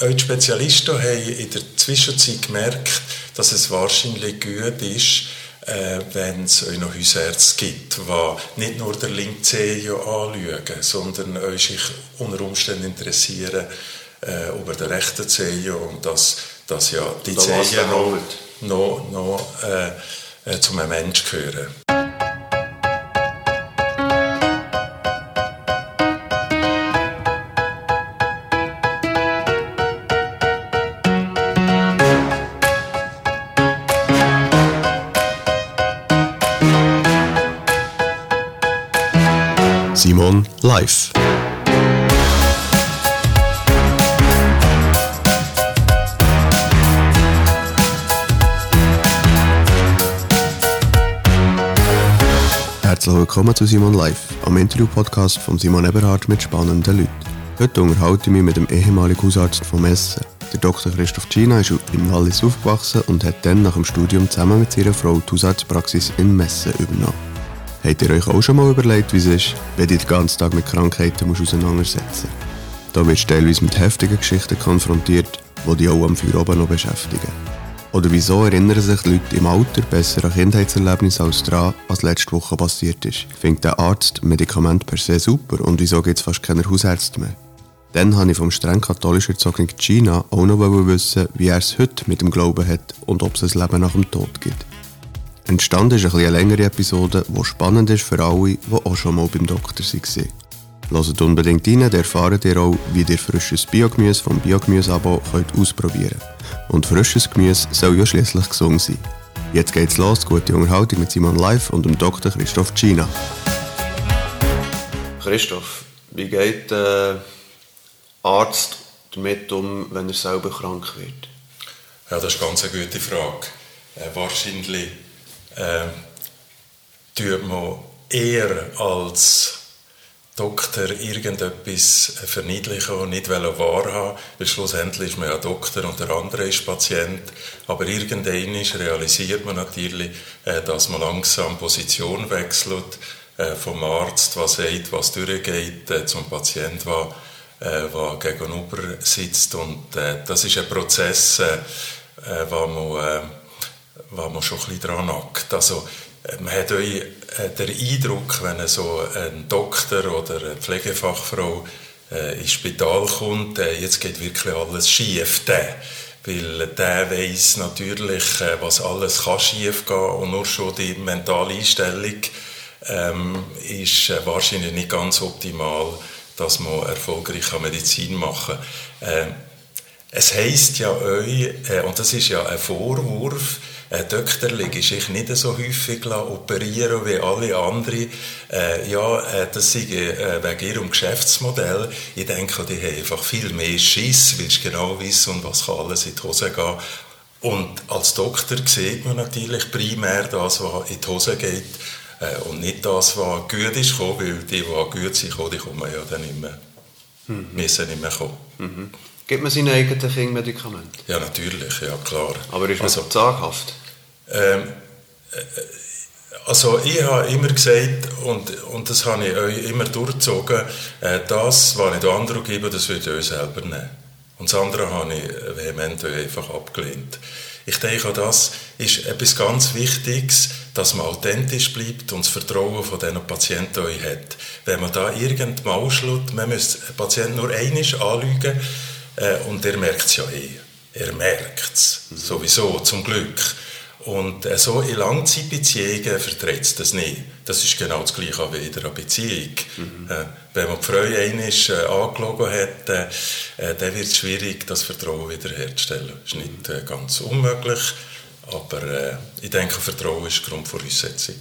Eure Spezialisten haben in der Zwischenzeit gemerkt, dass es wahrscheinlich gut ist, äh, wenn es euch noch Hausärzte gibt, die nicht nur den linken Zeh anschauen, sondern euch sich unter Umständen interessieren äh, über den rechten Zeh und dass, dass ja die Zehen noch, noch, noch äh, äh, zum Mensch gehören. Simon live. Herzlich willkommen zu Simon Live, am Interview-Podcast von Simon Eberhardt mit spannenden Leuten. Heute unterhalte ich mich mit dem ehemaligen Hausarzt von Messen. Der Dr. Christoph Gina ist im Wallis aufgewachsen und hat dann nach dem Studium zusammen mit seiner Frau die Hausarztpraxis in Messen übernommen. Habt ihr euch auch schon mal überlegt, wie es ist, wenn ihr den ganzen Tag mit Krankheiten musst auseinandersetzen musst? Da wirst du teilweise mit heftigen Geschichten konfrontiert, die dich auch am Feuer oben noch beschäftigen. Oder wieso erinnern sich Leute im Alter besser an Kindheitserlebnisse als daran, was letzte Woche passiert ist? Findet der Arzt Medikament per se super und wieso gibt es fast keine Hausärzte mehr? Dann wollte ich vom streng katholisch erzogenen China auch noch wissen, wie er es heute mit dem Glauben hat und ob es ein Leben nach dem Tod gibt. Entstanden ist eine längere Episode, die spannend ist für alle, die auch schon mal beim Doktor waren. Hört unbedingt rein, dann erfahrt ihr auch, wie ihr frisches Biogemüse vom Biogemüse-Abo ausprobieren könnt. Und frisches Gemüse soll ja schließlich gesund sein. Jetzt geht's los, gute Unterhaltung mit Simon Live und dem Dr. Christoph Gina. Christoph, wie geht der Arzt damit um, wenn er selber krank wird? Ja, das ist ganz eine gute Frage. Äh, wahrscheinlich äh, tut man eher als Doktor irgendetwas verniedlichen und nicht wahrhaben weil schlussendlich ist man ja Doktor und der andere ist Patient. Aber irgendwann realisiert man natürlich, äh, dass man langsam Position wechselt, äh, vom Arzt, was sagt, was durchgeht, äh, zum Patient, der, der gegenüber sitzt. Und das ist ein Prozess, wo man was man schon ein bisschen daran nackt. Also, äh, man hat euch äh, den Eindruck, wenn so ein Doktor oder eine Pflegefachfrau äh, ins Spital kommt, jetzt geht wirklich alles schief. Der, weil der weiß natürlich, was alles kann schief gehen und nur schon die mentale Einstellung ähm, ist wahrscheinlich nicht ganz optimal, dass man erfolgreich Medizin machen kann. Es heisst ja euch, und das ist ja ein Vorwurf, äh, Doktorlig ist ich nicht so häufig operieren wie alle anderen. Äh, ja, äh, das sei äh, wegen ihrem Geschäftsmodell. Ich denke, die haben einfach viel mehr Schiss, weil sie genau wissen, was kann alles in die Hose gehen. Und als Doktor sieht man natürlich primär das, was in die Hose geht äh, und nicht das, was gut ist, weil die, die gut sind, die kommen ja dann nicht mehr, mhm. müssen nicht mehr kommen. Mhm. Gibt man seinen eigenen Kind Medikamente? Ja, natürlich, ja klar. Aber ist man also, so zaghaft? Ähm, äh, also ich habe immer gesagt, und, und das habe ich euch immer durchgezogen, äh, das, was ich den anderen gebe, das würde ich euch selber nehmen. Und das andere habe ich vehement einfach abgelehnt. Ich denke, das ist etwas ganz Wichtiges, dass man authentisch bleibt und das Vertrauen von diesen Patienten euch hat. Wenn man da irgendwann ausschlägt, man muss den Patienten nur einmal anlügen äh, und er merkt es ja eh. Er merkt es. Sowieso, zum Glück. Und äh, so in Langzeitbeziehungen vertritt es das nicht. Das ist genau das Gleiche wie in einer Beziehung. Mhm. Äh, wenn man die Frau einmal äh, angelogen hat, äh, äh, dann wird es schwierig, das Vertrauen wiederherzustellen. Das ist nicht äh, ganz unmöglich, aber äh, ich denke, Vertrauen ist Grundvoraussetzung.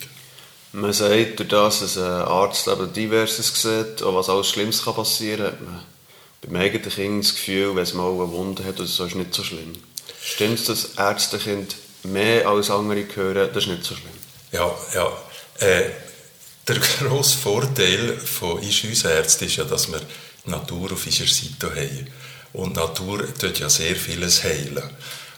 Man sagt, durch das, dass ein Arzt eben diverses sieht, auch was alles Schlimmes kann passieren kann, beim eigenen Kind das Gefühl, wenn es mal eine Wunde hat, das ist nicht so schlimm. Stimmt es, dass Ärztekind mehr als andere hören, das ist nicht so schlimm. Ja, ja. Äh, der grosse Vorteil von uns Ärzten ist ja, dass wir die Natur auf unserer Seite haben. Und die Natur tut ja sehr vieles heilen.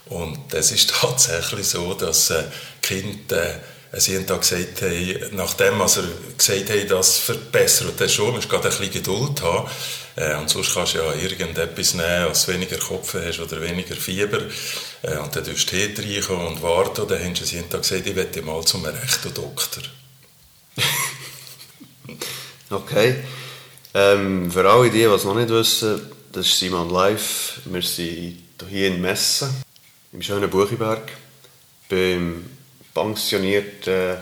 Und es ist tatsächlich so, dass äh, Kinder äh, sie haben da gesagt, hey, nachdem also gesagt haben, das verbessert das schon, musst du gerade ein bisschen Geduld haben. Äh, und sonst kannst du ja irgendetwas nehmen, du weniger Kopf hast oder weniger Fieber. Äh, und dann tust du Tee reinkommen und warten. Und dann haben sie jeden Tag gesagt, ich möchte mal zum rechten Doktor. okay. Ähm, für alle die, die es noch nicht wissen, das ist Simon Live. Wir sind hier in Messen, im schönen Buchiberg, beim pensionierten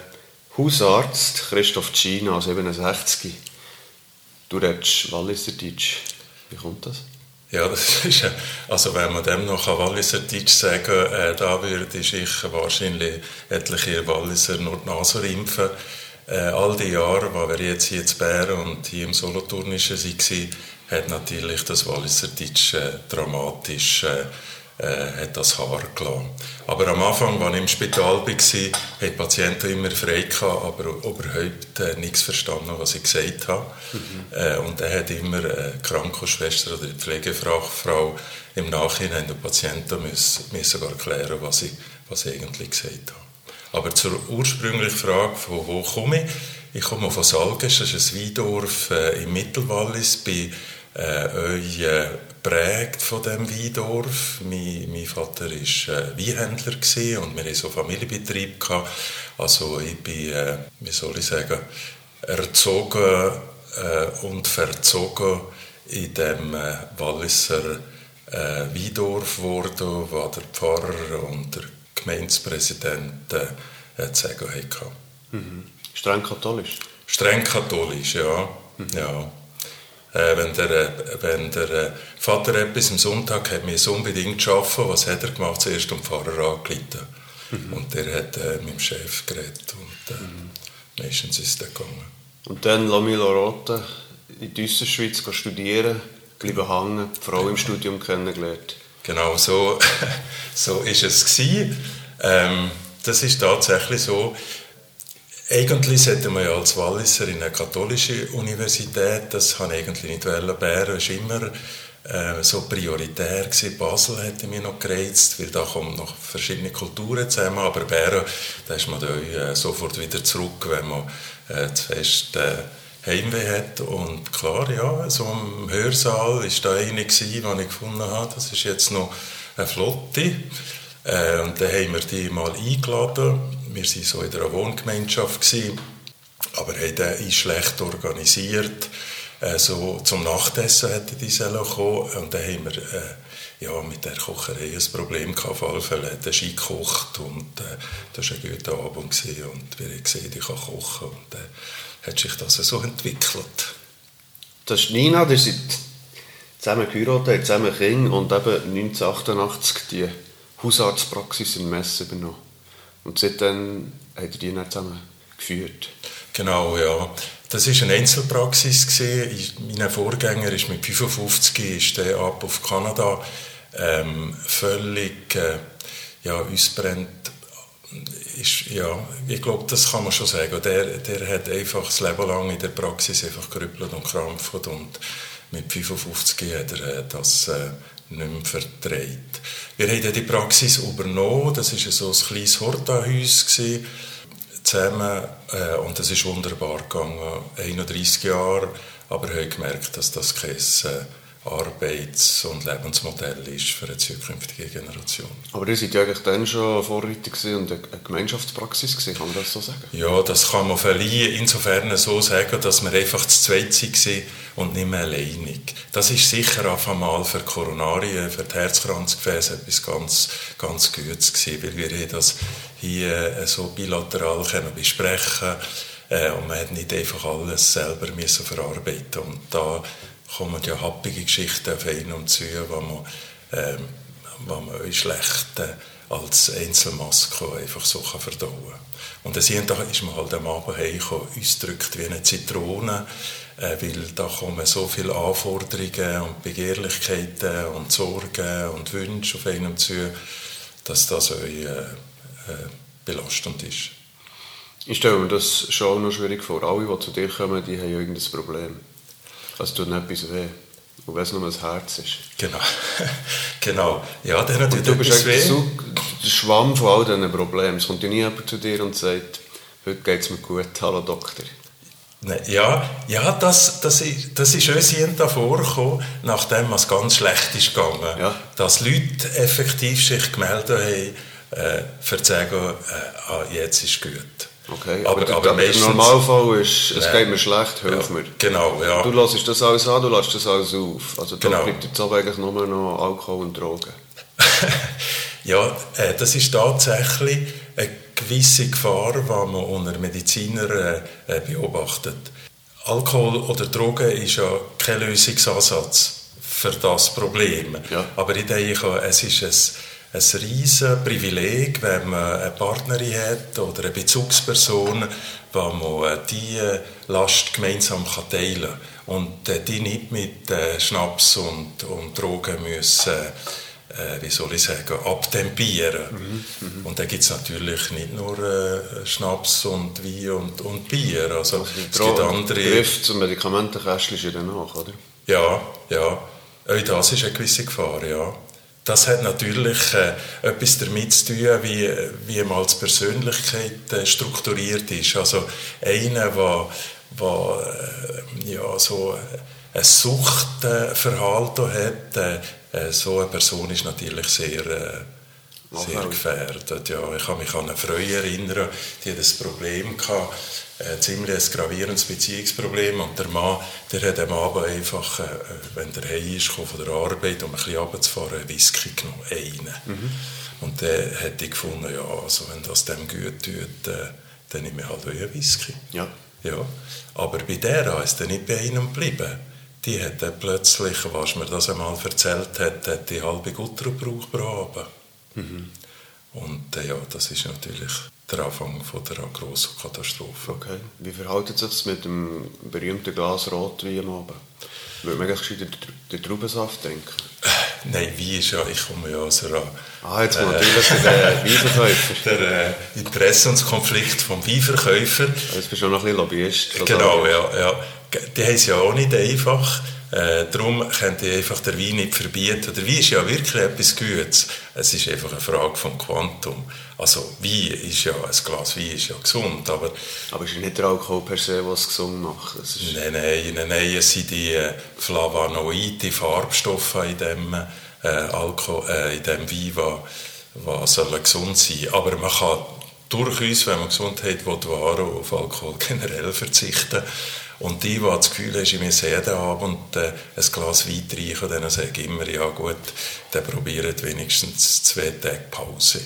Hausarzt Christoph Gina, 67. Du redest Walliser Deutsch. Wie kommt das? Ja, das ist, also wenn man dem noch Walliser Deutsch sagen äh, da würde ich wahrscheinlich etliche Walliser nur die Nase rimpfen. Äh, all die Jahre, wo wir jetzt hier in Bären und hier im Solothurnischen waren, hat natürlich das Walliser Deutsch äh, dramatisch äh, äh, hat das Haar gelassen. Aber am Anfang, als ich im Spital war, hatten die Patienten immer frei, gehabt, aber überhaupt äh, nichts verstanden, was ich gesagt habe. Mhm. Äh, und dann hat immer die Krankenschwester oder die Pflegefachfrau im Nachhinein den Patienten müssen, müssen erklären, was ich, was ich eigentlich gesagt habe. Aber zur ursprünglichen Frage, von wo komme ich? Ich komme von Salges, das ist ein Weindorf äh, im Mittelwallis, bei äh, euch äh, prägt von dem Weindorf. Mein, mein Vater war äh, Weinhändler und wir hatten so Familienbetrieb. Gehabt. Also ich bin, äh, wie soll ich sagen, erzogen äh, und verzogen in dem äh, Walliser äh, Weindorf geworden, wo der Pfarrer und der Gemeindepräsident äh, zu sagen. Mhm. Streng katholisch? Streng katholisch, ja. Mhm. ja. Äh, wenn der, äh, wenn der äh, Vater etwas am Sonntag hat mir unbedingt schaffen, was hat er gemacht? Zuerst den Pfarrer angeleitet. Mhm. Und der hat äh, mit dem Chef geredet und äh, mhm. meistens ist er gegangen. Und dann Lamilo Rote in die Schweiz studieren, bleiben hängen, die Frau im Studium kennengelernt. Genau, so, so ist es gewesen. Ähm, das ist tatsächlich so. Eigentlich sollte man ja als Walliser in eine katholische Universität, das ich eigentlich nicht wollen. Bern war immer äh, so prioritär gewesen. Basel hätte mich noch gereizt, weil da kommen noch verschiedene Kulturen zusammen, aber Bern, da ist man da äh, sofort wieder zurück, wenn man äh, zu fest äh, Heimweh hat. Und klar, ja, so im Hörsaal ist da eine gewesen, die ich gefunden habe, das ist jetzt noch eine Flotte. Äh, und dann haben wir die mal eingeladen wir waren so in einer Wohngemeinschaft, gewesen, aber haben den schlecht organisiert. Äh, so zum Nachtessen hätte die kommen und dann haben wir äh, ja, mit der Kocherei ein Problem gehabt. Auf alle Fälle hat er gekocht und äh, das war ein guter Abend gewesen, und wir haben gesehen, ich kann kochen und dann äh, hat sich das so entwickelt. Das ist Nina, die sind zusammen geheiratet, zusammen Kinder und eben 1988 die Hausarztpraxis in Messe übernommen. Und seitdem hat er die dann zusammen geführt. Genau, ja. Das war eine Einzelpraxis. Mein Vorgänger ist mit 55 ist der ab auf Kanada ähm, völlig äh, ja, ausbrennt. Ist, ja, ich glaube, das kann man schon sagen. Der, der hat einfach das Leben lang in der Praxis einfach gerüppelt und krampft und mit 55 hat er äh, das äh, nicht mehr vertreibt. Wir haben die Praxis übernommen, das war so ein kleines Hortahaus zusammen äh, und es ist wunderbar gegangen, 31 Jahre, aber wir haben gemerkt, dass das kein äh, Arbeits- und Lebensmodell ist für eine zukünftige Generation. Aber ihr seid ja eigentlich dann schon Vorreiter und eine Gemeinschaftspraxis gewesen, kann man das so sagen? Ja, das kann man verliehen, insofern so sagen, dass wir einfach zu zweit waren und nicht mehr alleinig. Das ist sicher auf einmal für Koronarien, für die Herzkranzgefäße etwas ganz, ganz Gutes gewesen, weil wir das hier äh, so bilateral können besprechen äh, und man hat nicht einfach alles selber müssen verarbeiten und da kommen ja happige Geschichten auf einen und zu, wo man, ähm, wo man schlecht äh, als Einzelmaske einfach so verdauen kann. Und Tag ist man halt am Abend heimgekommen, uns drückt wie eine Zitrone, äh, weil da kommen so viele Anforderungen und Begehrlichkeiten und Sorgen und Wünsche auf einen zu, dass das euch äh, äh, belastend ist. Ich stelle mir das schon noch schwierig vor. Alle, die zu dir kommen, die haben irgendein Problem. Es tut etwas weh. Und wenn es nur das Herz ist. Genau. genau. Ja, dann tut du bist weh. So der Schwamm von all diesen Problemen. Es kommt ja nie jemand zu dir und sagt, Heute geht es mir gut. Hallo Doktor. Ja, ja das, das, ist, das ist uns hier vorgekommen, nachdem es ganz schlecht ist gegangen. Ja. Dass Leute effektiv sich gemeldet haben, äh, für zu sagen, äh, ah, jetzt ist gut. Okay, aber, aber, aber der Normalfall ist, es geht mir schlecht, hilf ja, mir. Genau, ja. Du lässt das alles an, du lässt das alles auf. Also da genau. bleibt jetzt aber eigentlich nur noch Alkohol und Drogen. ja, äh, das ist tatsächlich eine gewisse Gefahr, die man unter Medizinern äh, äh, beobachtet. Alkohol oder Drogen ist ja kein Lösungsansatz für das Problem. Ja. Aber ich denke, es ist ein ein riesiges Privileg, wenn man eine Partnerin hat oder eine Bezugsperson, wo man diese Last gemeinsam teilen kann und die nicht mit äh, Schnaps und, und Drogen müssen äh, wie soll ich sagen, abtempieren. Mhm, mh. Und da gibt es natürlich nicht nur äh, Schnaps und Wein und, und Bier. Also, also es gibt andere... Der Griff zum Medikamentenkästchen danach, oder? Ja, ja. Auch das ist eine gewisse Gefahr, ja das hat natürlich äh, etwas damit zu tun, wie, wie man als Persönlichkeit äh, strukturiert ist. Also einer, der, der äh, ja, so ein Suchtverhalten hat, äh, äh, so eine Person ist natürlich sehr, äh, sehr gefährdet. Ja, ich kann mich an eine Frau erinnern, die ein Problem gehabt, ein ziemlich ein gravierendes Beziehungsproblem und der Mann, der hat am Abend einfach, äh, wenn der heim ist, von der Arbeit, um ein bisschen runterzufahren, einen Whisky genommen, einen. Mhm. Und dann hätte ich gefunden, ja, also wenn das dem gut tut, äh, dann nehme ich halt einen Whisky. Ja. ja. Aber bei der ist er nicht bei einem geblieben. Die hat dann plötzlich, was mir das einmal erzählt hat, hat die halbe Gutter gebraucht pro Abend. Mhm. Und äh, ja, das ist natürlich der Anfang von der grossen Katastrophe. Okay. Wie verhält sich das mit dem berühmten Glas Rotwein am Abend? Würde man eigentlich den, den Traubensaft denken? Äh, nein, Wein ist ja, ich komme ja aus einer... Ah, jetzt äh, natürlich der Weinverkäufer. Der äh, Interessenskonflikt vom Weinverkäufer. Jetzt bist du noch ein bisschen Lobbyist. Genau, ja, ja. Die haben es ja auch nicht einfach. Äh, darum könnt ihr einfach den Wein nicht verbieten. Der Wein ist ja wirklich etwas Gutes. Es ist einfach eine Frage vom Quantum. Also Wein ist ja, ein Glas Wein ist ja gesund, aber... Aber es ist nicht der Alkohol per se, was es gesund macht? ist nein, nein, nein, nein, es sind die äh, Flavonoide, die Farbstoffe in dem, äh, Alkohol, äh, in dem Wein, die sollen gesund sein Aber man kann durchaus, wenn man Gesundheit will, auf Alkohol generell verzichten und die, die das Gefühl haben, ich muss jeden Abend äh, ein Glas Wein trinken, dann sage ich immer, ja gut, dann probiert wenigstens zwei Tage Pause.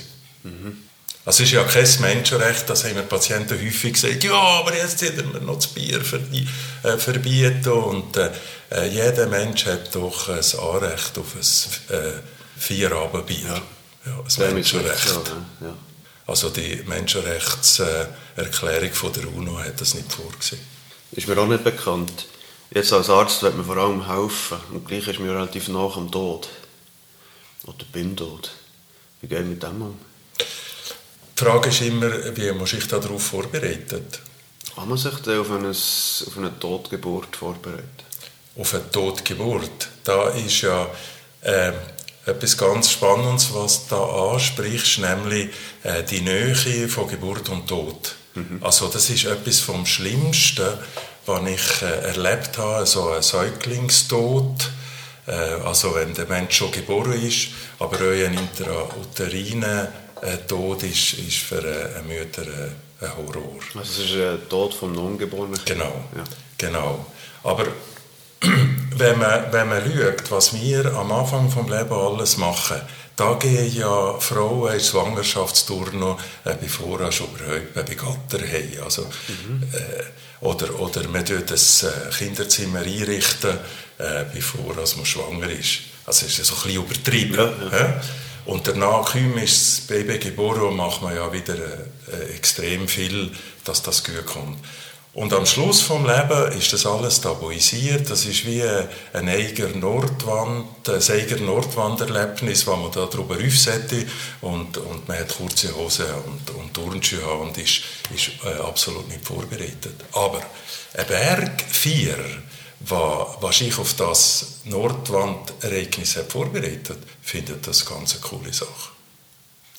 Mhm. Also es ist ja kein Menschenrecht, das haben wir Patienten häufig gesagt, ja, aber jetzt hätten wir noch das Bier äh, verbieten und äh, äh, jeder Mensch hat doch ein Anrecht auf ein äh, Vierabendbier. Ja. Ja, ein Menschenrecht. Ja. Also die Menschenrechtserklärung von der UNO hat das nicht vorgesehen. Ist mir auch nicht bekannt. Jetzt als Arzt wird mir vor allem helfen. Und gleich ist mir relativ nach am Tod. Oder beim Tod. Wie geht mit dem um? Die Frage ist immer, wie man sich darauf vorbereitet. Kann man sich denn auf eine, auf eine Totgeburt vorbereiten? Auf eine Totgeburt? Da ist ja äh, etwas ganz Spannendes, was du da ansprichst, nämlich äh, die Nähe von Geburt und Tod. Mhm. Also das ist etwas vom Schlimmsten, was ich äh, erlebt habe, so ein Säuglingstod. Äh, also wenn der Mensch schon geboren ist, aber auch ein intrauteriner äh, Tod ist, ist für eine Mutter äh, ein Horror. Also es ist ein Tod vom Ungeborenen? Genau, ja. genau. Aber wenn man, wenn man schaut, was wir am Anfang des Lebens alles machen, da gehen ja Frauen in Schwangerschaftsturno, äh, bevor sie überhaupt bei Gatter haben. Also, mhm. äh, oder, oder man tut das äh, Kinderzimmer einrichten, äh, bevor man schwanger ist. Also ist ja so ein bisschen übertrieben. Ja, ja. Und danach ist das Baby geboren und macht man ja wieder äh, extrem viel, dass das gut kommt. Und am Schluss vom Leben ist das alles tabuisiert. Das ist wie ein eigener Nordwand, ein eigener Nordwanderlebnis, wo man da drüber aufsetzt und, und man hat kurze Hosen und, und Turnschuhe und ist, ist äh, absolut nicht vorbereitet. Aber ein Bergvierer, was sich auf das Nordwandereignis vorbereitet, findet das ganz eine coole Sache.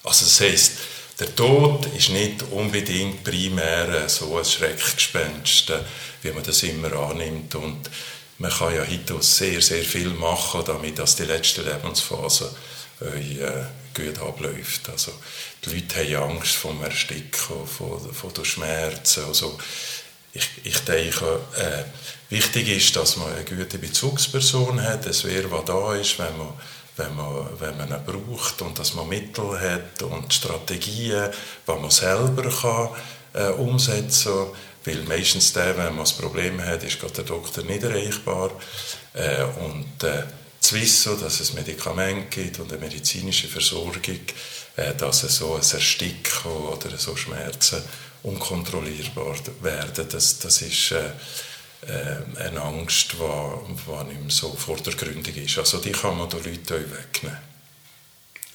Also das heisst, der Tod ist nicht unbedingt primär so ein Schreckgespenst, wie man das immer annimmt. Und man kann ja heute sehr, sehr viel machen, damit dass die letzte Lebensphase äh, gut abläuft. Also, die Leute haben Angst vom Ersticken, von, von den Schmerzen. Also, ich, ich denke, äh, wichtig ist, dass man eine gute Bezugsperson hat, es wer, was da ist, wenn man, wenn man, wenn man ihn braucht und dass man Mittel hat und Strategien, die man selber kann, äh, umsetzen kann. Weil meistens der, wenn man das Problem hat, ist gerade der Doktor nicht erreichbar. Äh, und äh, zu wissen, dass es Medikamente gibt und eine medizinische Versorgung, äh, dass so ein Ersticken oder so Schmerzen unkontrollierbar werden, das, das ist äh, äh, eine Angst, die, nicht mehr so vordergründig ist. Also die kann man den Leuten wegnehmen.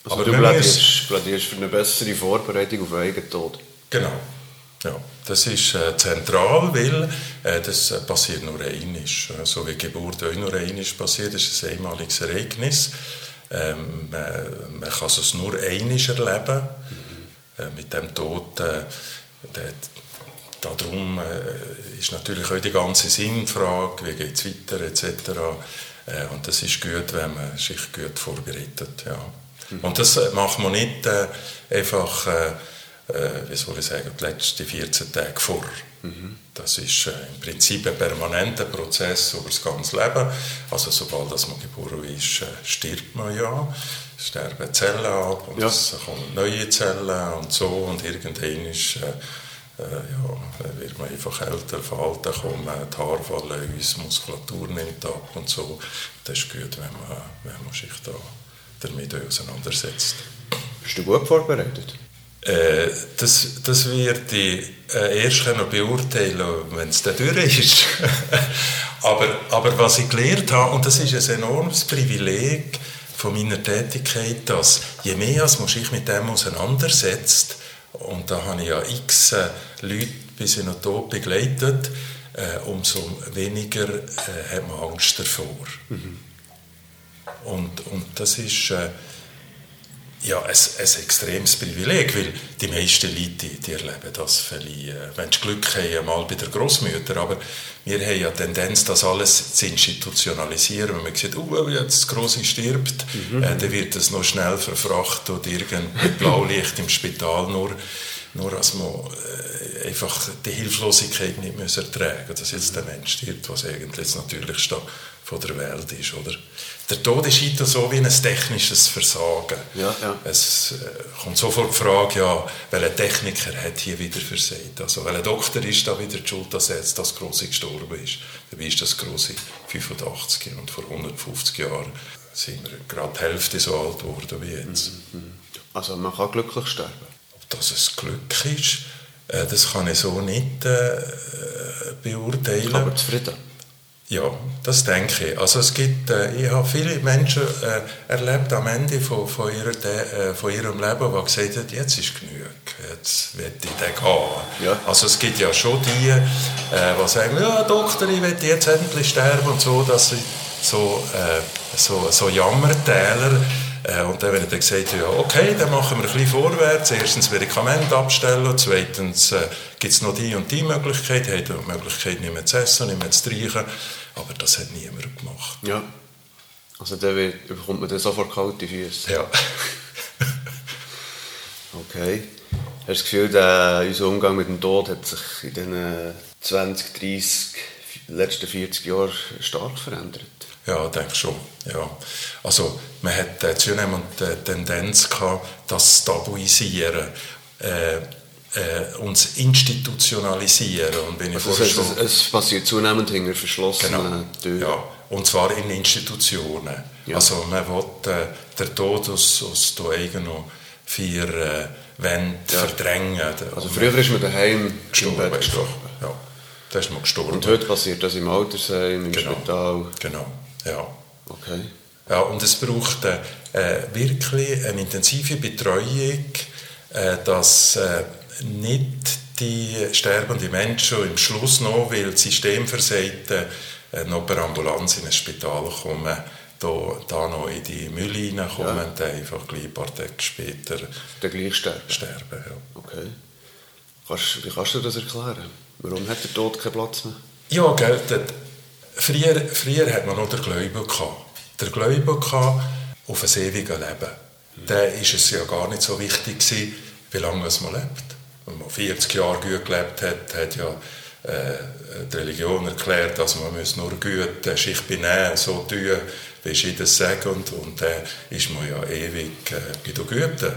Also Aber du plädierst, plädierst für eine bessere Vorbereitung auf eigenen Tod? Genau. Ja, das ist äh, zentral, weil äh, das äh, passiert nur einmal. So wie Geburt auch nur einmal passiert, ist es ein einmaliges Ereignis. Ähm, man, man, kann es nur einmal erleben. Mhm. Äh, mit dem Tod, äh, der, darum äh, ist natürlich auch die ganze Sinnfrage, wie geht es weiter etc. Äh, und das ist gut, wenn man sich gut vorbereitet. Ja. Mhm. Und das macht man nicht einfach äh, wie soll ich sagen, die letzten 14 Tage vor. Mhm. Das ist äh, im Prinzip ein permanenter Prozess über das ganze Leben. Also sobald das man geboren ist, äh, stirbt man ja, sterben Zellen ab und ja. es kommen neue Zellen und so und irgendwann ist, äh, äh ja, wird man einfach älter, Verhalten kommen, die Haare fallen aus, Muskulatur nimmt ab und so. Das ist gut, wenn man, wenn man sich da damit auseinandersetzt. Bist du gut vorbereitet? Äh, das, das wird ich äh, erst können beurteilen wenn es dann durch ist. aber, aber was ich gelernt habe, und das ist ein enormes Privileg von meiner Tätigkeit, dass je mehr als man sich mit dem auseinandersetzt, und da habe ich ja x äh, Leute bis in den Tod begleitet, äh, umso weniger äh, hat man Angst davor. Mhm. Und, und das ist ja, ein, ein extremes Privileg, weil die meisten Leute die, erleben das vielleicht, äh, wenn sie Glück haben, mal bei der Großmutter, aber wir haben ja Tendenz, das alles zu institutionalisieren. Wenn man sieht, oh, jetzt das Große stirbt, mhm. äh, dann wird das noch schnell verfrachtet oder irgendein Blaulicht im Spital, nur, nur dass man äh, einfach die Hilflosigkeit nicht mehr ertragen muss, dass jetzt der Mensch stirbt, was eigentlich das Natürlichste von der Welt ist, oder? Der Tod ist heute so wie ein technisches Versagen. Ja, ja. Es äh, kommt sofort die Frage, ja, welcher Techniker hat hier wieder versagt? Also welcher Doktor ist da wieder die Schuld, dass jetzt das Grosse gestorben ist? Dabei ist das Grosse 85 und vor 150 Jahren sind wir gerade die Hälfte so alt geworden wie jetzt. Mhm, mhm. Also man kann glücklich sterben? Ob das ein Glück ist, äh, das kann ich so nicht äh, beurteilen. Aber zufrieden? Ja, das denke ich. Also es gibt, äh, ich habe viele Menschen äh, erlebt am Ende von, von, ihrer, äh, von ihrem Leben, die gesagt haben, jetzt ist genug, jetzt will ich den gehen. Ja. Also es gibt ja schon die, die sagen, ja Doktor, ich will jetzt endlich sterben und so, dass sie so, so, so Jammertäler und dann, wenn er dann gesagt ja, okay, dann machen wir ein bisschen vorwärts. Erstens Medikamente abstellen, zweitens äh, gibt es noch die und die Möglichkeit, hat die Möglichkeit nicht mehr zu essen, nicht mehr zu trinken. Aber das hat niemand gemacht. Ja. Also dann bekommt man dann sofort kalte Füße. Ja. okay. Hast du das Gefühl, der, unser Umgang mit dem Tod hat sich in den 20, 30, letzten 40 Jahren stark verändert? Ja, ich denke schon. Ja. Also, man hat äh, zunehmend die Tendenz gehabt, das Tabuisieren. Äh, äh, uns institutionalisieren. Und wenn also das heißt, schon, es, passiert zunehmend hinter verschlossenen genau, Türen. Ja, und zwar in Institutionen. Ja. Also man will äh, den Tod aus, aus den eigenen vier äh, Wänden ja. verdrängen. Also früher ist man daheim gestorben. gestorben. Ja, da ist man gestorben. Und heute passiert das im Altersheim, im genau. Spital. Genau, ja. Okay. Ja, und es braucht äh, wirklich eine intensive Betreuung, äh, dass äh, nicht die sterbenden Menschen im Schluss noch, weil das System versagt, äh, noch per Ambulanz in ein Spital kommen, da, da noch in die Mülle reinkommen ja. und dann einfach gleich ein paar Tage später dann gleich sterben. sterben ja. Okay. Kannst, wie kannst du das erklären? Warum hat der Tod keinen Platz mehr? Ja, gell, früher, früher hat man noch den Glauben gehabt. Der Glaube gehabt auf ein ewiges Leben. Mhm. Da war es ja gar nicht so wichtig, gewesen, wie lange man lebt. Wenn man 40 Jahre gut gelebt hat, hat ja äh, die Religion erklärt, dass man muss nur gut äh, sich benehmen, so tun, wie sie das sagen, und, und dann äh, ist man ja ewig äh, bei den Guten.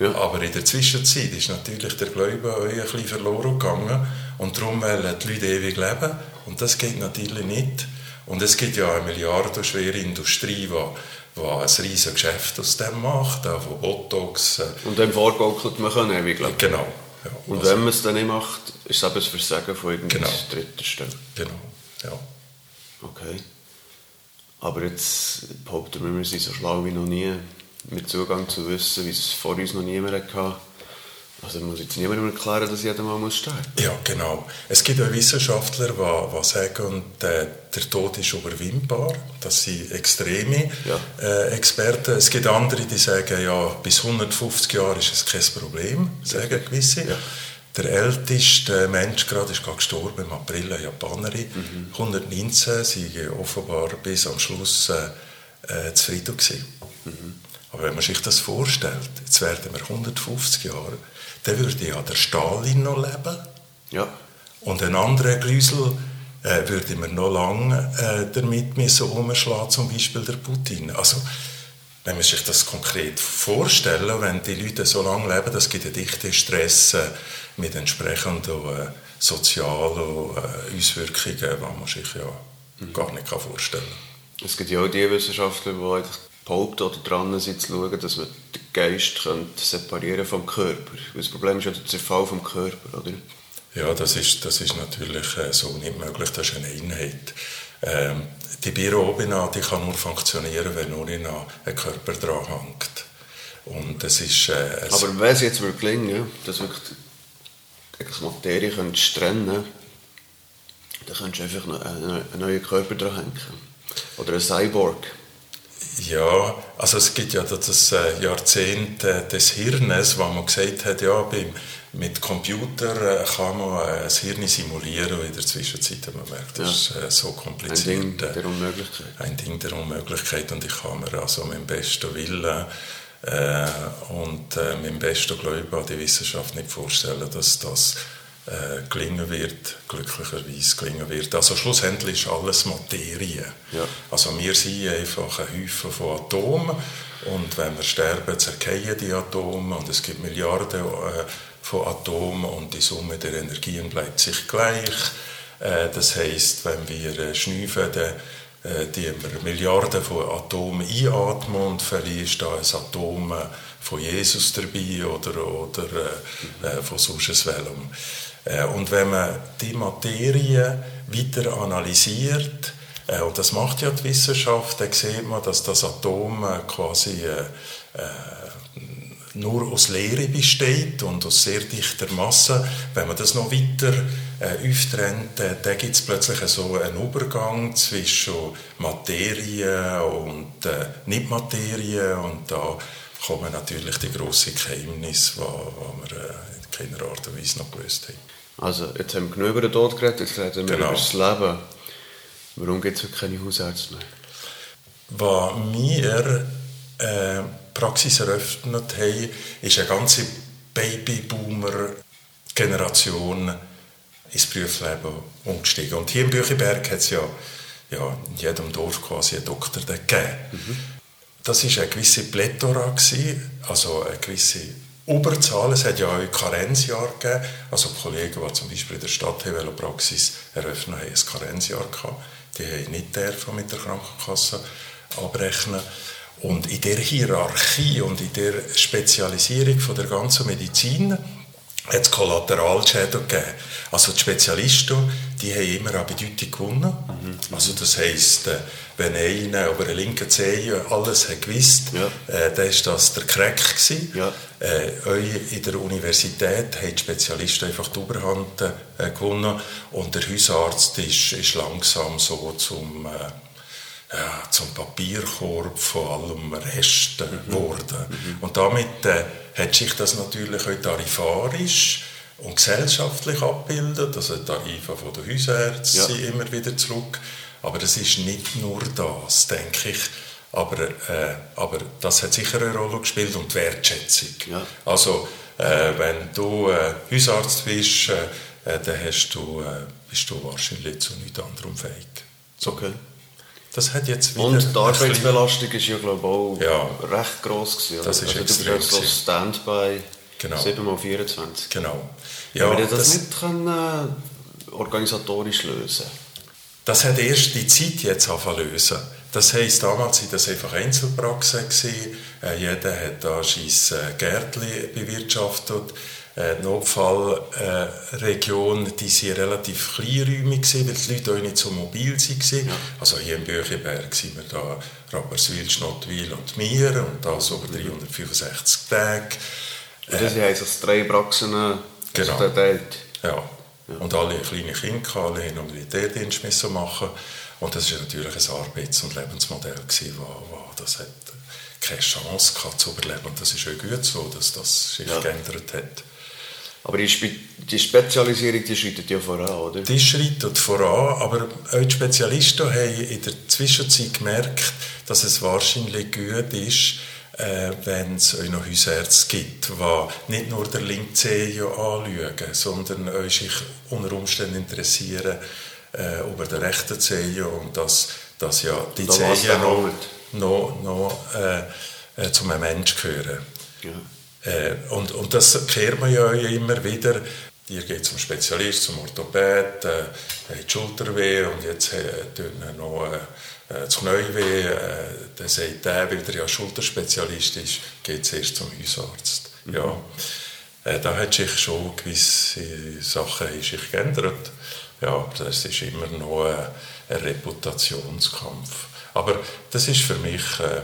Ja. Aber in der Zwischenzeit ist natürlich der Glaube ein bisschen verloren gegangen und darum wollen die Leute ewig leben und das geht natürlich nicht. Und es gibt ja eine milliardenschwere Industrie, die, die ein riesiges Geschäft aus dem macht, auch von Botox. Äh, und dem vorgaukelt man kann ewig leben. Genau. Ja, und also, wenn man es dann nicht macht, ist es eben ein Versagen von irgendeiner genau. dritten Stelle. Genau, ja. Okay. Aber jetzt behaupten wir, wir sind so schlau wie noch nie mit Zugang zu Wissen, wie es vor uns noch niemand hatte. Also muss jetzt niemandem erklären, dass jeder mal sterben muss. Ja, genau. Es gibt auch Wissenschaftler, die, die sagen, der, der Tod ist überwindbar. Das sind extreme ja. äh, Experten. Es gibt andere, die sagen, ja, bis 150 Jahre ist es kein Problem, sagen gewisse. Ja. Der älteste Mensch gerade ist gerade gestorben im April, eine Japanerin. Mhm. 119, sie offenbar bis am Schluss äh, äh zufrieden gewesen. Mhm. Aber wenn man sich das vorstellt, jetzt werden wir 150 Jahre, dann würde ja der Stalin noch leben. Ja. Und ein anderer Glüsel äh, würde man noch lange äh, damit müssen umschlagen, zum Beispiel der Putin. Also, wenn man sich das konkret vorstellen, wenn die Leute so lange leben, das gibt einen dichten Stress äh, mit entsprechenden äh, sozialen äh, Auswirkungen, die man sich ja mhm. gar nicht vorstellen kann. Es gibt ja auch die Wissenschaftler, die behaupten oder dran sind, zu schauen, dass man den Geist könnte separieren vom Körper. Das Problem ist ja der Zerfall vom Körper, oder? Ja, das ist, das ist natürlich äh, so nicht möglich. Das ist eine Einheit. Ähm, die Birobina, die kann nur funktionieren, wenn nur noch ein Körper dran hängt. Und das ist, äh, Aber wenn es jetzt wirklich gelingen, dass wirklich die Materie trennen dann könntest du einfach einen neuen Körper dran hängen. Oder ein Cyborg. Ja, also es gibt ja das äh, Jahrzehnt äh, des Hirnes, wo man gesagt hat, ja, beim, mit Computer äh, kann man ein Hirn simulieren und in der Zwischenzeit hat man merkt, das ja. ist so kompliziert. Ein Ding der Unmöglichkeit. Ein Ding der Unmöglichkeit und ich kann mir also mit dem besten Willen äh, und äh, mit dem besten Glauben an die Wissenschaft nicht vorstellen, dass das äh, gelingen wird, glücklicherweise gelingen wird. Also schlussendlich ist alles Materie. Ja. Also wir sind einfach ein Haufen von Atomen und wenn wir sterben, zerkehren die Atome und es gibt Milliarden äh, von Atomen und die Summe der Energien bleibt sich gleich. Äh, das heißt, wenn wir äh, schnüffeln, dann äh, die wir Milliarden von Atomen einatmen und ist da ein Atom von Jesus dabei oder, oder äh, von sonst welchem. Äh, und wenn man die Materie weiter analysiert, äh, und das macht ja die Wissenschaft, dann sieht man, dass das Atom äh, quasi nur aus Leere besteht und aus sehr dichter Masse. Wenn man das noch weiter auftrennt, dann gibt es plötzlich so einen Übergang zwischen Materie und äh, Nicht-Materie und da kommen natürlich die grossen Geheimnisse, die wir in keiner Art und Weise noch gelöst haben. Also, jetzt haben wir genug über den Tod geredet, jetzt reden wir genau. über das Leben. Warum gibt es heute keine Hausärzte mehr? Was wir äh, Praxis eröffnet haben, ist eine ganze Babyboomer-Generation ins Berufsleben umgestiegen. Und hier im Büchiberg hat es ja, ja in jedem Dorf quasi einen Doktor gegeben. Mhm. Das war eine gewisse Plethora, also eine gewisse Oberzahl. Es hat ja auch Karenzjahr gegeben. Also Kollegen, die zum Beispiel in der Stadtvelopraxis eröffnet haben, ein Karenzjahr gehabt. Die haben nicht dürfen mit der Krankenkasse abrechnen. Und in der Hierarchie und in der Spezialisierung von der ganzen Medizin hat es Kollateralschäden gegeben. Also die Spezialisten, die haben immer an Bedeutung gewonnen. Mhm. Also das heisst, äh, wenn einer über einen linken Zeh alles hat gewusst, ja. äh, dann war das der Crack. Ja. Äh, in der Universität haben die Spezialisten einfach die Oberhand äh, gewonnen und der Hausarzt ist, ist langsam so zum... Äh, ja, zum Papierkorb von allem Resten mhm. geworden. Mhm. Und damit äh, hat sich das natürlich auch tarifarisch und gesellschaftlich abbildet. Also die Tarife von der Hausärzte ja. sind immer wieder zurück. Aber das ist nicht nur das, denke ich. Aber, äh, aber das hat sicher eine Rolle gespielt und die Wertschätzung. Ja. Also, äh, wenn du äh, Hausarzt bist, äh, äh, dann hast du, äh, bist du wahrscheinlich zu nichts anderem fähig. So. Okay. Das hat jetzt wieder Und die Arbeitsbelastung ist ja, glaube ich, auch ja. recht gross gewesen. Das ist also, du bist jetzt so Standby genau. 7x24. Genau. Ja, Aber das, das nicht können, äh, organisatorisch lösen Das hat erst die Zeit jetzt angefangen lösen. Das heisst, damals waren das einfach Einzelpraxen. Äh, jeder hat da sein äh, Gärtchen bewirtschaftet. Äh, die Notfallregion, äh, die sind relativ kleinräumig gewesen, weil die Leute auch nicht so mobil waren. Ja. Also hier im Büchenberg sind wir da Rapperswil, Schnottwil und mir und das über 365 Tage. Und das heisst, dass drei Praxen also genau. verteilt? Ja. ja. Und alle kleine Kinder, alle hin und wieder Dienst machen. Und das war natürlich ein Arbeits- und Lebensmodell, gewesen, wo, wo das hat keine Chance gehabt zu überleben. Und das ist auch gut so, dass das sich ja. geändert hat. Aber die, Spe die Spezialisierung die schreitet ja voran, oder? Die schreitet voran, aber auch die Spezialisten haben in der Zwischenzeit gemerkt, dass es wahrscheinlich gut ist, äh, wenn es euch noch Hausärzte gibt, die nicht nur den linken Zeh anschauen, sondern euch sich unter Umständen interessieren äh, über den rechten Zeh und dass, dass ja die Zehen noch, noch, noch äh, äh, zu einem Menschen gehören. Ja. Äh, und, und das kehrt man ja immer wieder. Ihr geht zum Spezialist, zum Orthopäd, äh, hat die Schulter weh und jetzt äh, tun noch äh, das Knie weh. Äh, dann sagt der, weil er ja Schulterspezialist ist, geht zuerst zum Hausarzt. Mhm. Ja, äh, da hat sich schon gewisse Sachen sich geändert. Ja, das ist immer noch ein, ein Reputationskampf. Aber das ist für mich äh, äh,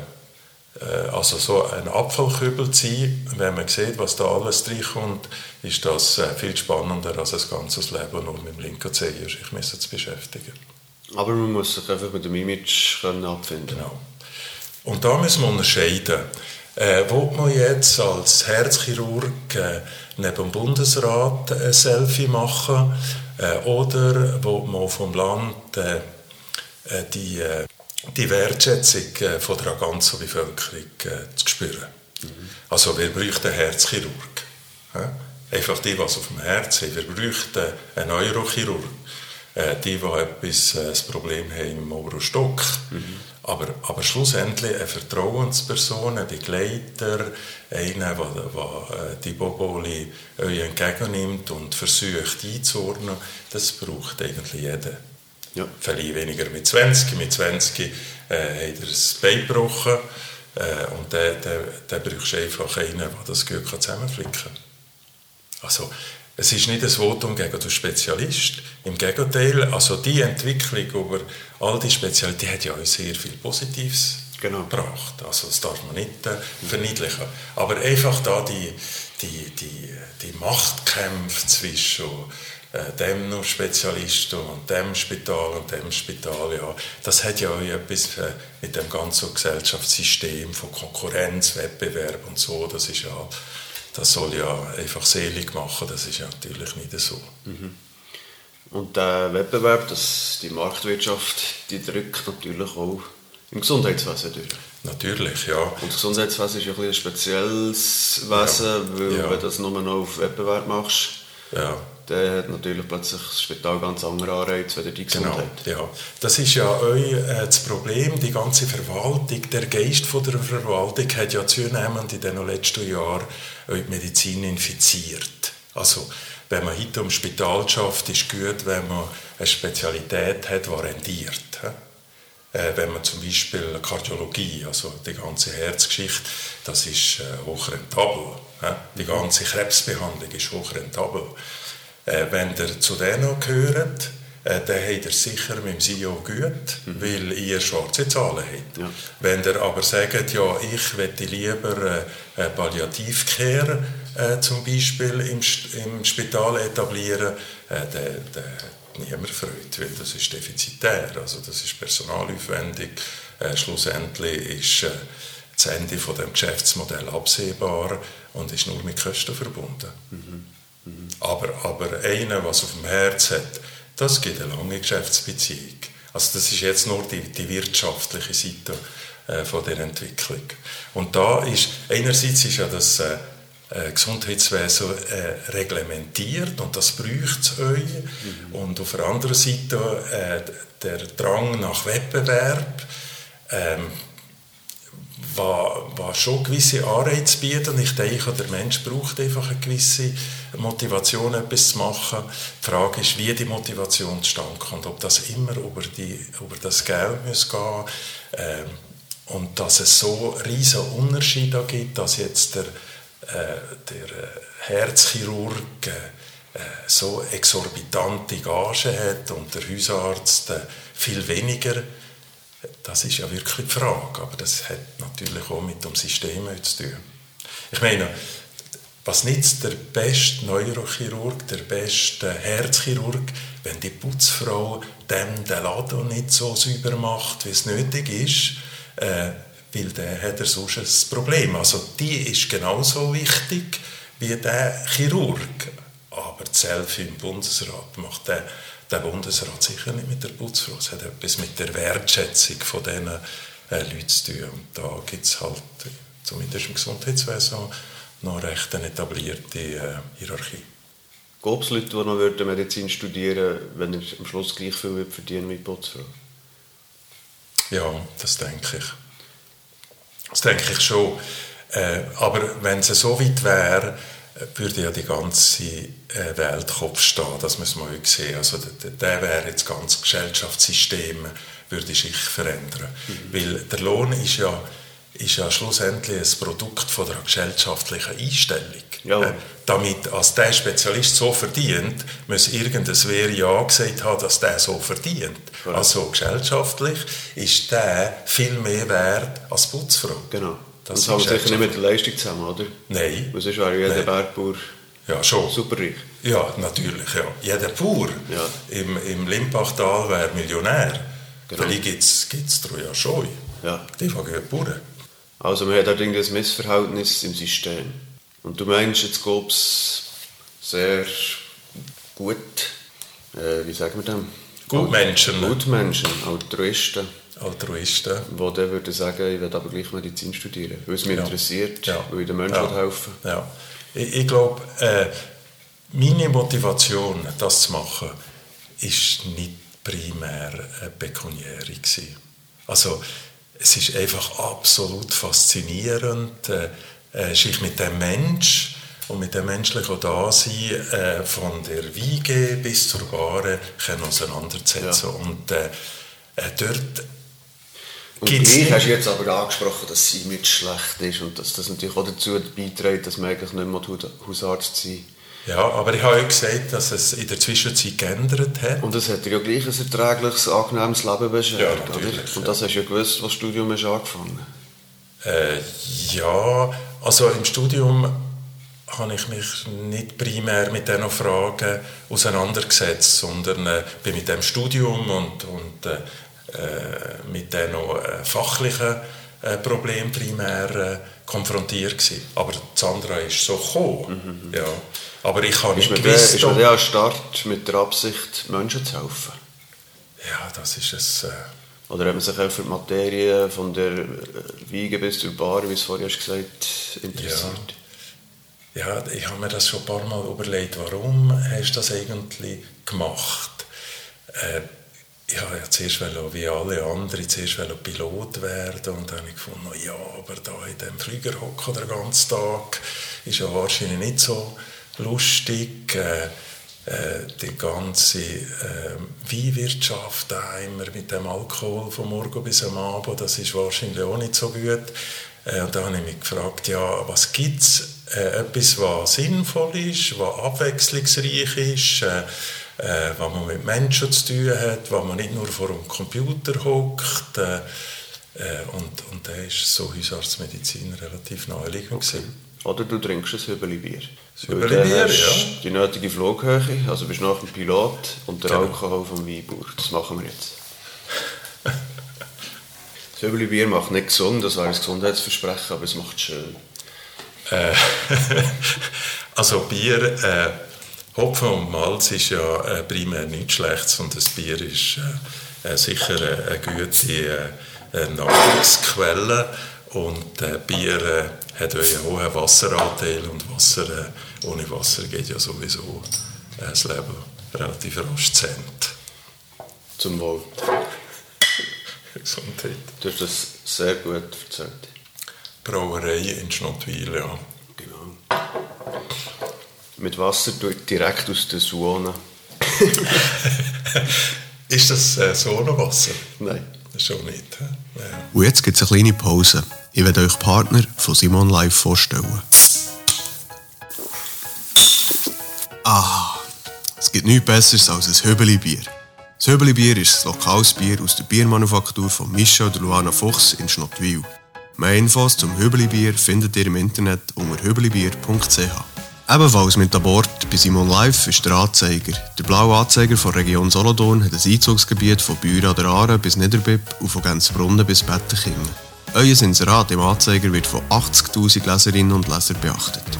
also so ein Abfallkübel zu sein, wenn man sieht, was da alles reinkommt, ist das äh, viel spannender als ein ganzes Leben nur mit dem linken Zeh sich müssen zu beschäftigen. Aber man muss sich einfach mit dem Image können abfinden Genau. Und da müssen wir unterscheiden. Äh, will man jetzt als Herzchirurg äh, neben dem Bundesrat ein Selfie machen äh, oder will man vom Land äh, die die Wertschätzung äh, von der ganzen Bevölkerung äh, zu spüren. Mhm. Also wir bräuchten einen Herzchirurg. Einfach die, was auf dem Herz haben. Wir bräuchten einen Neurochirurg. Äh, die, die etwas, ein Problem haben im oberen Stock. Mhm. Aber, aber schlussendlich eine Vertrauensperson, ein Begleiter, einer, der die Boboli entgegennimmt und versucht einzuordnen, das braucht eigentlich jeder. Ja. Vielleicht weniger mit 20. Mit 20 äh, hat er ein Bein gebrochen. Äh, und dann, dann, dann brauchst du einfach einen, der das gut zusammenflicken kann. Also, es ist nicht ein Votum gegen den Spezialist. Im Gegenteil, also die Entwicklung über all die Spezialitäten hat ja auch sehr viel Positives genau. gebracht. Also das darf man nicht äh, verniedlichen. Aber einfach da die, die, die, die Machtkämpfe zwischen äh, dem noch Spezialisten und dem Spital und dem Spital, ja, das hat ja auch etwas äh, mit dem ganzen Gesellschaftssystem von Konkurrenz, Wettbewerb und so, das ist ja, das soll ja einfach selig machen, das ist ja natürlich nicht so. Mhm. Und der Wettbewerb, das, die Marktwirtschaft, die drückt natürlich auch im Gesundheitswesen durch. Natürlich, ja. Und das Gesundheitswesen ist ja ein, ein spezielles Wesen, ja. weil ja. wenn du das nur noch auf Wettbewerb machst, ja dann hat natürlich plötzlich das Spital ganz andere Anreize als die Gesundheit. Genau, ja. Das ist ja auch äh, das Problem, die ganze Verwaltung, der Geist von der Verwaltung hat ja zunehmend in den letzten Jahren die Medizin infiziert. Also, wenn man heute im Spital schafft, ist gut, wenn man eine Spezialität hat, die rendiert. Äh, wenn man zum Beispiel Kardiologie, also die ganze Herzgeschichte, das ist äh, hochrentabel. Die ganze Krebsbehandlung ist hochrentabel. Äh, wenn ihr zu denen gehört, äh, dann habt ihr sicher mit dem CEO gut, mhm. weil ihr schwarze Zahlen habt. Ja. Wenn ihr aber sagt, ja, ich möchte lieber äh, Palliativcare äh, zum Beispiel im, im Spital etablieren, äh, dann, dann, niemand Freude, weil das ist defizitär, also das ist personalaufwendig, äh, schlussendlich ist äh, das Ende von dem Geschäftsmodell absehbar und ist nur mit Kosten verbunden. Mhm. Mhm. Aber, aber einer, was auf dem Herz hat, das gibt eine lange Geschäftsbeziehung. Also das ist jetzt nur die, die wirtschaftliche Seite äh, von der Entwicklung. Und da ist, einerseits ist ja das äh, äh Gesundheitswesen äh, reglementiert und das braucht es euch. Mhm. Und auf der anderen Seite äh, der Drang nach Wettbewerb, ähm, was, schon gewisse Anreize bieten. Ich denke, der Mensch braucht einfach eine gewisse Motivation, etwas zu machen. Die Frage ist, wie die Motivation zustande kommt, ob das immer über, die, über das Geld muss gehen ähm, und dass es so riesige Unterschiede gibt, dass jetzt der, äh, der Herzchirurg äh, so exorbitante Gage hat und der Hausarzt äh, viel weniger das ist ja wirklich die Frage, aber das hat natürlich auch mit dem System zu tun. Ich meine, was nützt der beste Neurochirurg, der beste Herzchirurg, wenn die Putzfrau dem den Laden nicht so sauber macht, wie es nötig ist, äh, weil dann hat er sonst ein Problem. Also die ist genauso wichtig wie der Chirurg. Aber Selfie im Bundesrat macht der der Bundesrat sicher nicht mit der Putzfrau. Es hat etwas mit der Wertschätzung von diesen äh, Leuten zu tun. Und da gibt es halt, zumindest im Gesundheitswesen, noch recht eine etablierte äh, Hierarchie. Gab es Leute, die noch Medizin studieren würden, wenn er am Schluss gleich viel verdienen wie die Putzfrau? Ja, das denke ich. Das denke ich schon. Äh, aber wenn es so weit wäre, würde ja die ganze äh, Welt Kopf stehen. Das muss man auch sehen. Also der, wäre jetzt ganz Gesellschaftssystem würde sich verändern. Mhm. Weil der Lohn ist ja, ist ja schlussendlich ein Produkt von der gesellschaftlichen Einstellung. Ja. Äh, damit als der Spezialist so verdient, muss irgendein Wer ja gesagt haben, dass der so verdient. Ja. Also gesellschaftlich ist der viel mehr wert als Putzfrau. Genau. Das, hängt sicher nicht mit der Leistung zusammen, oder? Nein. Weil sonst wäre jeder Bergbauer ja, schon. superreich. Ja, natürlich. Ja. Jeder Bauer ja. im, im Limpachtal wäre Millionär. Genau. Vielleicht gibt es ja schon. Ja. Die fangen Bauern. Also man hat halt irgendwie ein Missverhältnis im System. Und du meinst, jetzt gab es sehr gut, äh, wie sagen wir das? Gutmenschen. Gutmenschen, Altruisten Altruisten. Die dann würden sagen, ich werde aber gleich Medizin studieren, weil es mich ja. interessiert, ja. weil ich den Menschen ja. helfen Ja. Ich, ich glaube, äh, meine Motivation, das zu machen, ist nicht primär pekuniär Also es ist einfach absolut faszinierend, äh, äh, sich mit dem Mensch und mit dem menschlichen Dasein äh, von der Wiege bis zur Bahre auseinanderzusetzen. Ja. Und äh, äh dort und gleich hast du jetzt aber angesprochen, dass sie mit schlecht ist und dass das natürlich auch dazu beiträgt, dass man eigentlich nicht mehr Hausarzt sein ja, aber ich habe ja gesagt, dass es in der Zwischenzeit geändert hat. Und es hat ja gleich ein erträgliches, angenehmes Leben beschert, ja, oder? Und das hast du ja gewusst, was Studium hast angefangen äh, Ja, also im Studium habe ich mich nicht primär mit diesen Fragen auseinandergesetzt, sondern äh, bin mit dem Studium und, und äh, mit den noch äh, fachlichen äh, Problemen primär konfrontiert gewesen. Aber das andere ist so gekommen. Mhm. Ja. Aber ich habe nicht gewusst... Ist man der Start mit der Absicht, Menschen zu helfen? Ja, das ist es... Äh oder hat man sich auch für die Materie von der Wiege bis zur Bar, wie es vorher hast gesagt interessiert? Ja. ja, ich habe mir das schon ein paar Mal überlegt, warum hast du das eigentlich gemacht? Äh, ich habe ja zuerst wie alle anderen zuerst Pilot werden und dann habe ich gefunden, ja, aber da in dem Flieger hocken den ganzen Tag ist ja wahrscheinlich nicht so lustig. Äh, äh, die ganze äh, Weinwirtschaft immer mit dem Alkohol vom Morgen bis am Abend, das ist wahrscheinlich auch nicht so gut. Äh, und da habe ich mich gefragt, ja, was gibt es? Äh, etwas, was sinnvoll ist, was abwechslungsreich ist, äh, was man mit Menschen zu tun hat, was man nicht nur vor dem Computer hockt. Äh, äh, und, und da ist so Hausarztmedizin relativ naheliegend. Okay. Oder du trinkst ein Hübeli-Bier. Hübeli-Bier, ja. du Die nötige Flughöhe, also bist nach dem Pilot und der Genau. Alkohol vom Weinbauer. Das machen wir jetzt. Das Hübeli-Bier macht nicht gesund, das wäre ein Gesundheitsversprechen, aber es macht schön. Äh, also Bier, äh, Hopfen und Malz ist ja äh, primär nichts Schlechtes und das Bier ist äh, äh, sicher eine, gute Nahrungsquelle und äh, Bier äh, hat ja einen hohen Wasseranteil und Wasser, äh, ohne Wasser geht ja sowieso das Leben relativ rasch zu. Zum Wohl. Gesundheit. Du hast das sehr gut erzählt. Brauerei in Schnottwil, ja. Genau. Mit Wasser direkt aus der Suone. Ist das äh, Sonnenwasser? Nein. Schon nicht. Ja. Und jetzt gibt es eine kleine Pause. Ich werde euch Partner von Simon Live vorstellen. Ah, es gibt nichts Besseres als ein Hübeli-Bier. Das Hübeli-Bier ist ein lokales Bier aus der Biermanufaktur von Michel de Luana Fuchs in Schnottwil. Mehr Infos zum Hübeli-Bier findet ihr im Internet unter hübelibier.ch. Ebenfalls mit an Bord bei Simon Live ist der Anzeiger. Der blaue Anzeiger von Region Solothurn hat ein Einzugsgebiet von Büren an der Aare bis Niederbipp und von Gänzbrunnen bis Bettenkingen. Euer Inserat im Anzeiger wird von 80'000 Leserinnen und Lesern beachtet.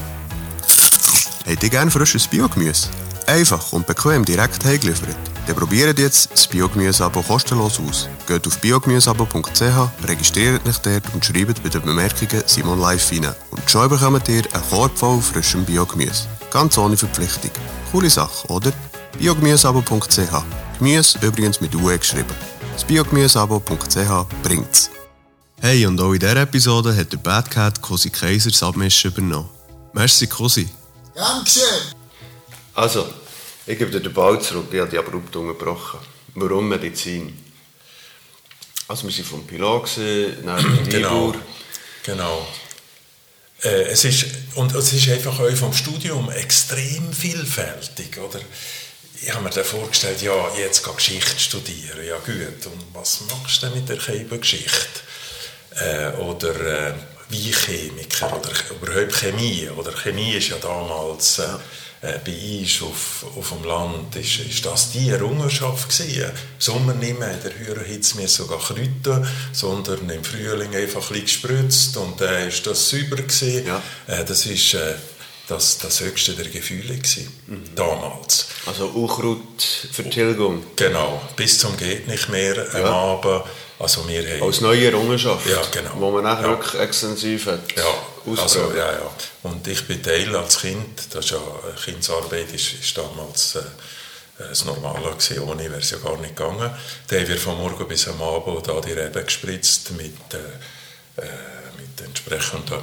Habt ihr gerne frisches Biogemüse? Einfach und bequem direkt heimgeliefert? Dann probiert jetzt das Biogemüse-Abo kostenlos aus. Geht auf biogemüseabo.ch, registriert euch dort und schreibt bei den Bemerkungen Simon Live rein. Und schon bekommt ihr einen Korb voll frischem Biogemüse. Ganz ohne Verpflichtung. Coole Sache, oder? biogemüseabo.ch Gemüse übrigens mit UE geschrieben. Das biogemüseabo.ch bringt's. Hey, und auch in dieser Episode hat der Bad Cat Cosi Kaiser das Abmischen übernommen. Merci, Cosi. Gern geschehen. Also, ich gebe dir den Ball zurück, ich habe die abrupt unterbrochen. Warum Medizin? Also wir waren vom Pilot, dann Genau. Genau. Äh, es ist, und es ist einfach auch vom Studium extrem vielfältig, oder? Ich habe mir dann vorgestellt, ja, jetzt gehe Geschichte studieren, ja gut, und was machst du denn mit der Chemische-Geschichte? Äh, oder äh, Weinchemiker oder überhaupt Chemie, oder Chemie ist ja damals... Äh, äh, bei uns auf, auf dem Land ist, ist das die Errungenschaft gewesen. Sommer nicht mehr in der höheren Hitze mehr sogar Kräuter, sondern im Frühling einfach ein bisschen gespritzt und dann äh, ist das sauber gewesen. Ja. Äh, das ist äh, das, das höchste der Gefühle gewesen, damals. Also Unkrautvertilgung. Genau, bis zum geht nicht mehr am Ja. Abend. Also wir haben Als neue Errungenschaft. Ja, genau. Wo man nachher Ja. wirklich extensiv hat. Ja, also, ja, ja. Und ich bin Teil als Kind, das ist ja, äh, Kindsarbeit ist, ist damals äh, das Normale gewesen, ohne wäre es ja gar nicht gegangen. Da haben wir von morgen bis am Abend da die Reben gespritzt mit, äh, äh, mit entsprechenden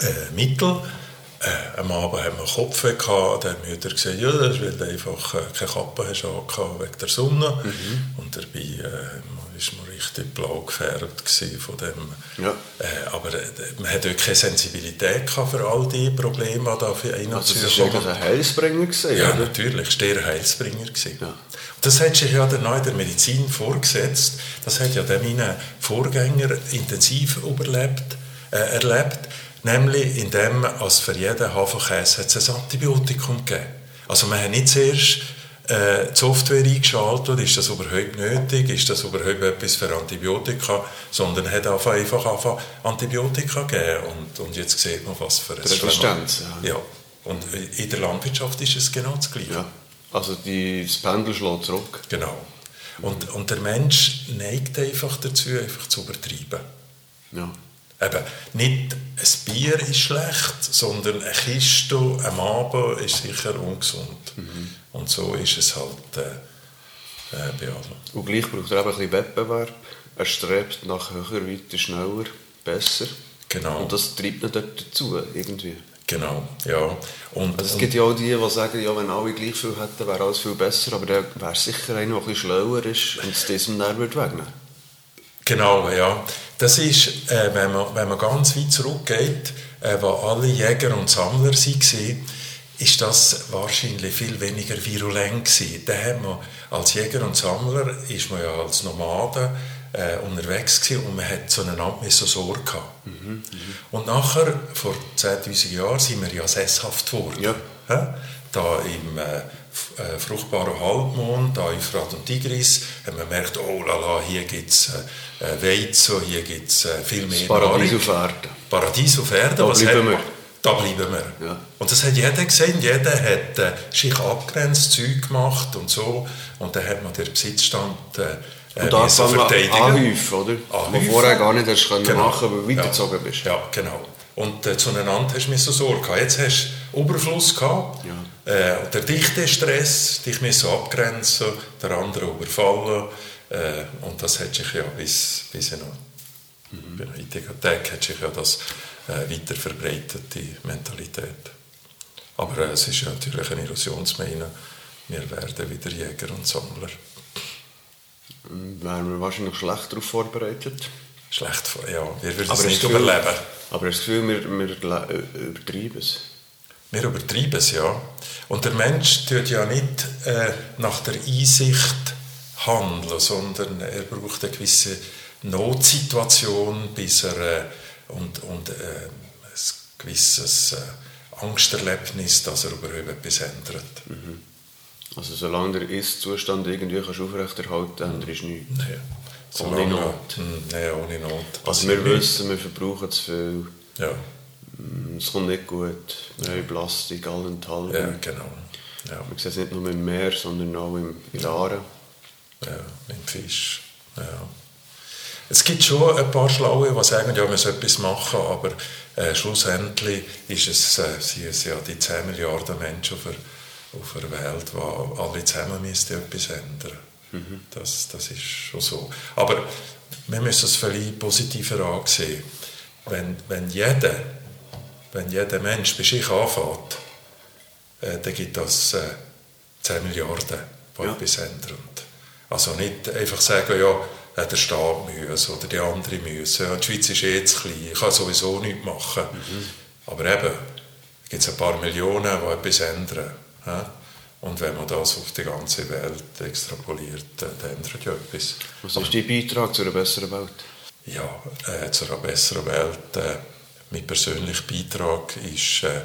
äh, Mitteln. Äh, am Abend haben wir Kopfweh gehabt, dann haben wir gesagt, ja, das ist, weil du einfach äh, keine Kappe hast wegen der Sonne. Und dabei äh, ist man richtig blau gefärbt von dem. Ja. Äh, aber äh, man hat auch keine Sensibilität gehabt für all die Probleme, die da für einen Also das war ein Heilsbringer. Gewesen, Ja, oder? natürlich, der Heilsbringer gewesen. Ja. Das hat sich ja dann auch in der Medizin vorgesetzt. Das hat ja dann meine Vorgänger intensiv überlebt, äh, erlebt. Nämlich indem als für jeden Haferkäse hat es ein Antibiotikum gegeben. Also man hat nicht zuerst äh, die Software eingeschaltet, ist das überhaupt nötig, ist das überhaupt etwas für Antibiotika, sondern hat einfach, einfach Antibiotika gegeben. Und, und jetzt sieht man, was für ein Resistenz, Schlimm- Ja. Und in der Landwirtschaft ist es genau das Gleiche. Ja. Also die, das Pendel schlägt zurück. Genau. Und, und der Mensch neigt einfach dazu, einfach zu übertreiben. Ja. Eben, nicht ein Bier ist schlecht, sondern eine Kiste am Abend ist sicher ungesund. Und so ist es halt äh, äh, bei allem. Und gleich braucht er eben ein bisschen Wettbewerb. Er strebt nach höher, weiter, schneller, besser. Genau. Und das treibt ihn dort dazu, irgendwie. Genau, ja. Und, Also es gibt ja auch die, die sagen, ja, wenn alle gleich viel hätten, wäre alles viel besser. Aber der wäre sicher einer, der ein bisschen schlauer ist und es diesem dann würde wegnehmen Genau, ja. Das ist, äh, wenn, man, wenn man ganz weit zurückgeht, äh, wo alle Jäger und Sammler waren, ist das wahrscheinlich viel weniger virulent gewesen. Da hat man, als Jäger und Sammler ist man ja als Nomaden äh, unterwegs gewesen und man hat so Sorge gehabt. Mhm, und nachher, vor 10'000 Jahren, sind wir ja sesshaft geworden. Ja. Ja? Da im äh, fruchtbaren Halbmond, da Euphrat und Tigris, haben wir gemerkt, oh lala, hier gibt es äh, äh, Weizen, hier gibt es äh, viel mehr Paradies Nahrung. auf Erden. Paradies auf Erden. Da was bleiben wir. Da bleiben wir. Ja. Und das hat jeder gesehen, jeder hat äh, sich abgrenzt, Zeug gemacht und so. Und dann hat man den Besitzstand äh, äh, Und da anfangen verteidigen. anhäufen, oder? Anhäufen. vorher gar nicht hast können Genau. machen, weil du weitergezogen ja. bist. Ja, genau. Und äh, zueinander hast du so Sorge gehabt. Jetzt hast du Überfluss gehabt. Äh, der dichte Stress, dich müssen abgrenzen, der andere überfallen. Äh, und das hat sich ja bis, bis noch Mhm. der heutigen Tag hat sich ja das äh, weiter verbreitet, die Mentalität. Aber äh, es ist ja natürlich eine Illusionsmine. Wir werden wieder Jäger und Sammler. Wären wir wahrscheinlich schlecht darauf vorbereitet. Schlecht, ja, wir würden Aber es nicht Gefühl- überleben. Aber das Gefühl, wir, wir übertreiben es. Wir übertreiben es, ja. Und der Mensch tut ja nicht äh, nach der Einsicht handeln, sondern er braucht eine gewisse Notsituation, bis er äh, und, und äh, ein gewisses äh, Angsterlebnis, dass er überhaupt etwas ändert. Also solange der Ist-Zustand irgendwie kannst aufrechterhalten kannst, änderst du nichts. Nein. Ohne Not. Hm, Nein, ohne Not. Also wir wissen, wir verbrauchen zu viel, Ja, es kommt nicht gut, wir haben Plastik allenthalben. ja genau. Ja, Wir sehen es nicht nur im Meer, sondern auch im, in der Aare. ja, dem Fisch. Ja. Es gibt schon ein paar Schlaue, die sagen, ja, man soll etwas machen, aber äh, schlussendlich ist es, äh, sind es ja die 10 Milliarden Menschen auf der, auf der Welt, die alle zusammen müssten etwas ändern. Das, das ist schon so. Aber wir müssen es vielleicht positiver ansehen. Wenn, wenn, jeder, wenn jeder Mensch bei sich anfängt, äh, dann gibt das äh, 10 Milliarden, die Ja. etwas ändern. Also nicht einfach sagen, ja, äh, der Staat muss oder die anderen müssen. Ja, die Schweiz ist eh zu klein, ich kann sowieso nichts machen. Aber eben, da gibt es ein paar Millionen, die etwas ändern. hä? Und wenn man das auf die ganze Welt extrapoliert, dann ändert ja etwas. Was ist dein Beitrag zu einer besseren Welt? Ja, äh, zu einer besseren Welt. Äh, mein persönlicher Beitrag ist, äh,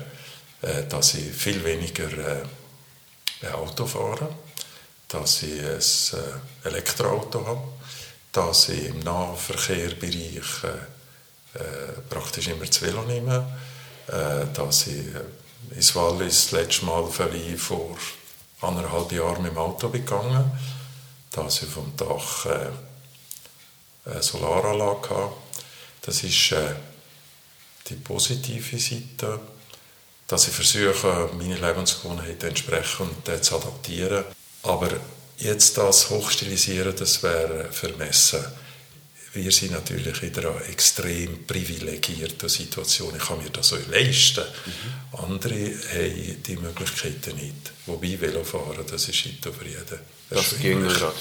äh, dass ich viel weniger äh, Auto fahre, dass ich ein Elektroauto habe, dass ich im Nahverkehrbereich praktisch immer das Velo nehme, dass ich ins Wallis das letzte Mal vor anderthalb Jahren mit dem Auto gegangen, dass ich vom Dach eine Solaranlage hatte. Das ist die positive Seite, dass ich versuche, meine Lebensgewohnheiten entsprechend zu adaptieren. Aber jetzt das hochstilisieren, das wäre vermessen. Wir sind natürlich in einer extrem privilegierten Situation. Ich kann mir das auch leisten. Andere haben die Möglichkeiten nicht. Wobei Velofahren, das ist nicht für jeden. Das ging gerade.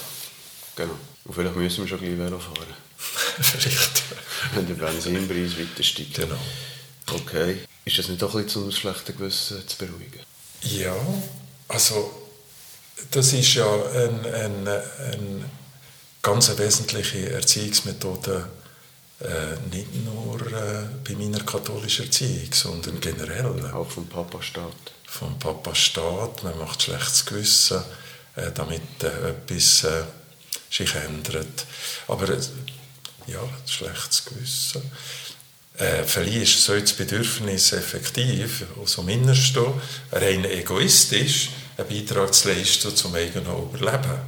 Genau. Und vielleicht müssen wir schon gleich Velo fahren, Vielleicht. wenn der Benzinpreis weiter steigt. Genau. Okay. Ist das nicht doch ein bisschen zum schlechten Gewissen zu beruhigen? Ja, also das ist ja eine ein, ein ganz wesentliche Erziehungsmethode, äh, nicht nur äh, bei meiner katholischen Erziehung, sondern generell. Auch vom Papa Staat. Vom Papa Staat, man macht schlechtes Gewissen, äh, damit äh, etwas äh, sich ändert. Aber ja, schlechtes Gewissen. Äh, vielleicht ist so das Bedürfnis effektiv, aus dem Innersten, rein egoistisch, einen Beitrag zu leisten zum eigenen Überleben.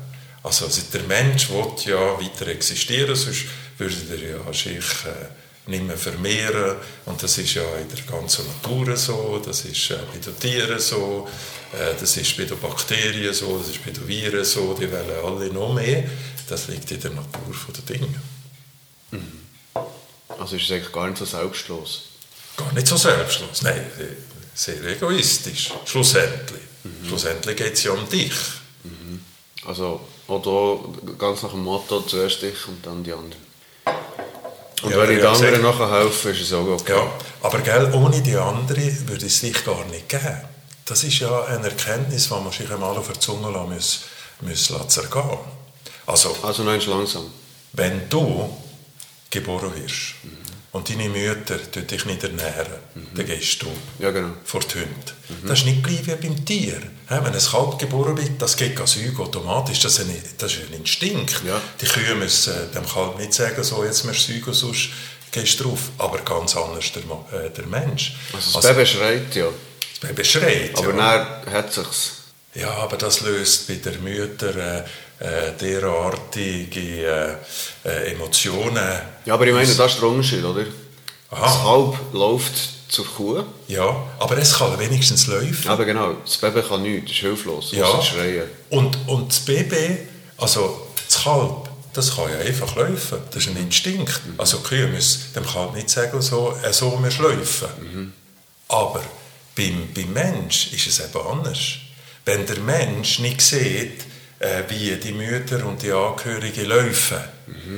Also, also der Mensch will ja weiter existieren, sonst würde er ja sich äh, nicht mehr vermehren. Und das ist ja in der ganzen Natur so, das ist äh, bei den Tieren so, äh, das ist bei den Bakterien so, das ist bei den Viren so, die wollen alle noch mehr. Das liegt in der Natur der Dinge. Also ist es eigentlich gar nicht so selbstlos. Gar nicht so selbstlos, nein, sehr egoistisch, schlussendlich. Schlussendlich geht es ja um dich. Also auch da ganz nach dem Motto, zuerst ich und dann die anderen. Und Ja, wenn ich den anderen nachher helfe, ist es auch okay. Ja, aber gell, ohne die andere würde es dich gar nicht geben. Das ist ja eine Erkenntnis, die man sich einmal auf der Zunge lassen muss, muss zergehen. Also, Also nein, langsam. wenn du geboren wirst und deine Mütter tun dich nicht ernähren, dann gehst du Ja, genau. vor die Hunde. Das ist nicht gleich wie beim Tier. Wenn ein Kalb geboren wird, das geht Säugen automatisch. Das ist, ein, das ist ein Instinkt. Ja. Die Kühe müssen äh, dem Kalb nicht sagen, so, jetzt du säugen, sonst gehst du drauf. Aber ganz anders der, äh, der Mensch. Also das Baby schreit ja, das Baby schreit. aber ja. dann hat sich's. Ja, aber das löst bei der Mutter äh, äh, derartige äh, äh, Emotionen. Ja, aber ich meine, das ist der Unterschied, oder? Aha. Das Kalb läuft zur Kuh. Ja, aber es kann wenigstens laufen. Aber genau, das Baby kann nichts, es ist hilflos, Ja. ja. schreien. Und, und das Baby, also das Kalb, das kann ja einfach laufen. Das ist ein Instinkt. Also die Kühe müssen dem Kalb nicht sagen, so, äh, so musst du laufen. Aber beim, beim Mensch ist es eben anders. Wenn der Mensch nicht sieht, wie die Mütter und die Angehörigen laufen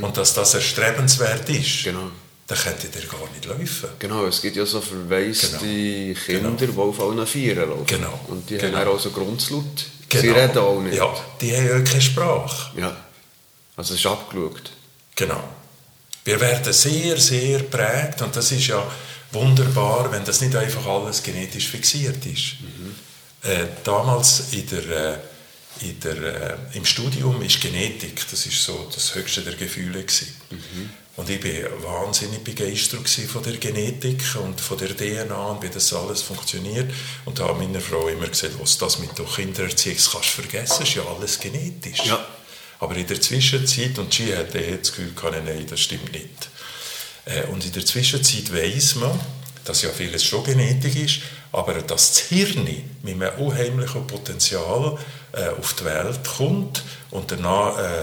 und dass das erstrebenswert ist, Genau. dann könnte der gar nicht laufen. Genau, es gibt ja so verwaiste Genau. Kinder, die auf allen Vieren laufen. Genau. Und die Genau. haben auch so Grundslaut. Sie reden auch nicht. Ja, die haben ja keine Sprache. Ja. Also es ist abgeschaut. Genau. Wir werden sehr, sehr prägt und das ist ja wunderbar, wenn das nicht einfach alles genetisch fixiert ist. Äh, damals in der, äh, in der, äh, im Studium ist Genetik, das ist so das höchste der Gefühle gewesen. Und ich war wahnsinnig begeistert von der Genetik und von der DNA und wie das alles funktioniert. Und da habe meiner Frau immer gesagt, was das mit der Kindererziehung kannst du vergessen, ist ja alles genetisch. Ja. Aber in der Zwischenzeit, und sie hat eh das Gefühl nein, das stimmt nicht. Äh, Und in der Zwischenzeit weiss man, dass ja vieles schon Genetik ist, aber dass das Hirn mit einem unheimlichen Potenzial äh, auf die Welt kommt und danach äh,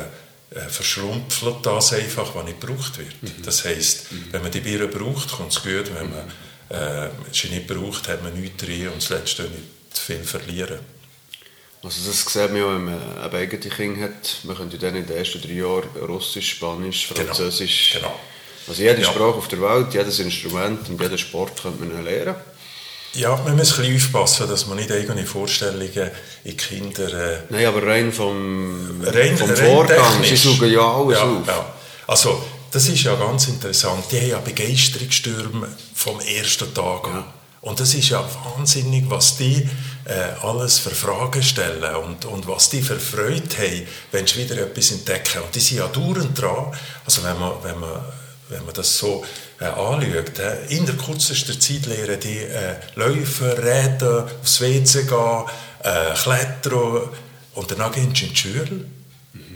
äh, verschrumpft das einfach, was nicht gebraucht wird. Das heisst, wenn man die Biere braucht, kommt es gut, wenn man äh, sie nicht braucht, hat man nichts drin und das Letzte nicht viel verlieren. Also das sieht man ja, wenn man ein eigene Kinder hat. Man könnte dann in den ersten drei Jahren Russisch, Spanisch, Genau. Französisch... Genau. Also jede Ja. Sprache auf der Welt, jedes Instrument und jeden Sport könnte man lernen. Ja, man muss ein bisschen aufpassen, dass man nicht eigene Vorstellungen in Kinder... Äh, Nein, aber rein vom, rein, vom rein Vorgang, sie technisch. suchen ja alles ja, auf. Ja. Also, das ist ja ganz interessant. Die haben ja Begeisterungsstürme vom ersten Tag an. Und das ist ja wahnsinnig, was die äh, alles für Fragen stellen und, und was die für Freude haben, wenn sie wieder etwas entdecken. Und die sind ja dauernd dran. Also wenn man, wenn man, wenn man das so äh, anschaut, äh, in der kürzesten Zeit lernen die äh, laufen, reden, aufs WC gehen, äh, klettern und danach gehen sie in die Schule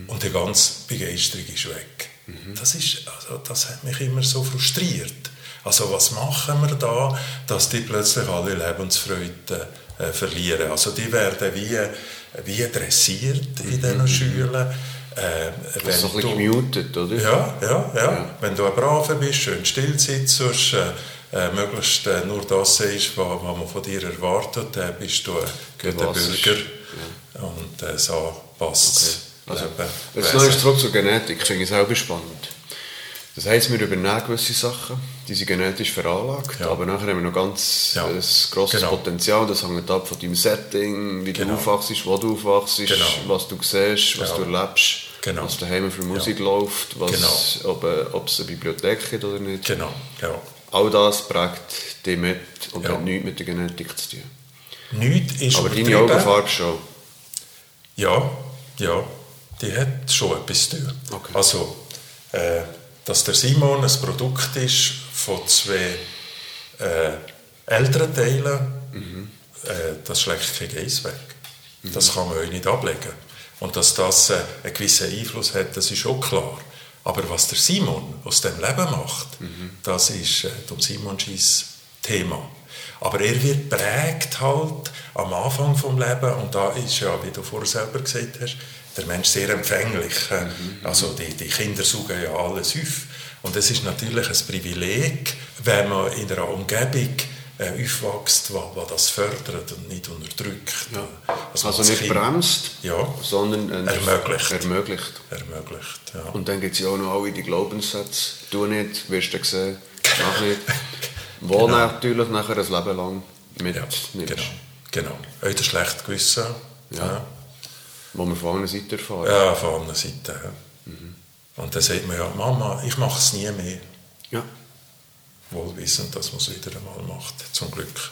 und die ganze Begeisterung ist weg. Das, ist, also, das hat mich immer so frustriert. Also was machen wir da, dass die plötzlich alle Lebensfreude äh, verlieren? Also die werden wie, wie dressiert in diesen Schulen. Äh, Das ist ein bisschen du- gemutet, oder? ja, ja, ja, Wenn du ein Braver bist, schön still sitzt, äh, äh, möglichst äh, nur das sagst, was, was man von dir erwartet, dann bist du ein guter ist- Bürger. Und äh, so passt es. Also, Eben, jetzt noch zurück zur Genetik, finde ich selber spannend. Das heisst, wir übernehmen gewisse Sachen, die sind genetisch veranlagt, Ja. aber nachher haben wir noch ganz Ja. ein grosses Genau. Potenzial, das hängt ab von deinem Setting, wie Genau. du aufwachst, wo du aufwachst, Genau. was du siehst, was Ja. du erlebst, Genau. was daheim für Musik läuft, was, Genau. ob, äh, ob es eine Bibliothek gibt oder nicht. Genau, ja. All das prägt dich mit und Ja. hat nichts mit der Genetik zu tun. Nichts ist Aber deine. Augenfarbe schon. Ja, ja, die hat schon etwas zu tun. Okay. Also, äh, dass der Simon ein Produkt ist von zwei äh, älteren Teilen, Mhm. äh, das schlägt kein Geiss weg. Das kann man euch nicht ablegen. Und dass das äh, einen gewissen Einfluss hat, das ist auch klar. Aber was der Simon aus dem Leben macht, Mhm. das ist äh, Tom Simon Schiess Thema. Aber er wird prägt halt am Anfang vom Leben und da ist ja, wie du vorher selber gesagt hast, der Mensch sehr empfänglich. äh, Also die, die Kinder suchen ja alles auf. Und es ist natürlich ein Privileg, wenn man in einer Umgebung äh, aufwächst, die, die das fördert und nicht unterdrückt. Also, Also als nicht Kind- bremst, Ja, sondern äh, Ermöglicht. ermöglicht. ermöglicht. Ja. Und dann gibt es ja auch noch alle die Glaubenssätze. Du nicht, wirst du sehen, mach nicht. Wo natürlich nachher ein Leben lang mit ja, nimmst. genau. genau. Auch das schlechte Gewissen. Ja. Wo wir von einer Seite erfahren. Ja, von anderen Seiten. Ja. Und dann sagt man ja, Mama, ich mache es nie mehr. Ja. Wohlwissend, dass man es wieder einmal macht, zum Glück.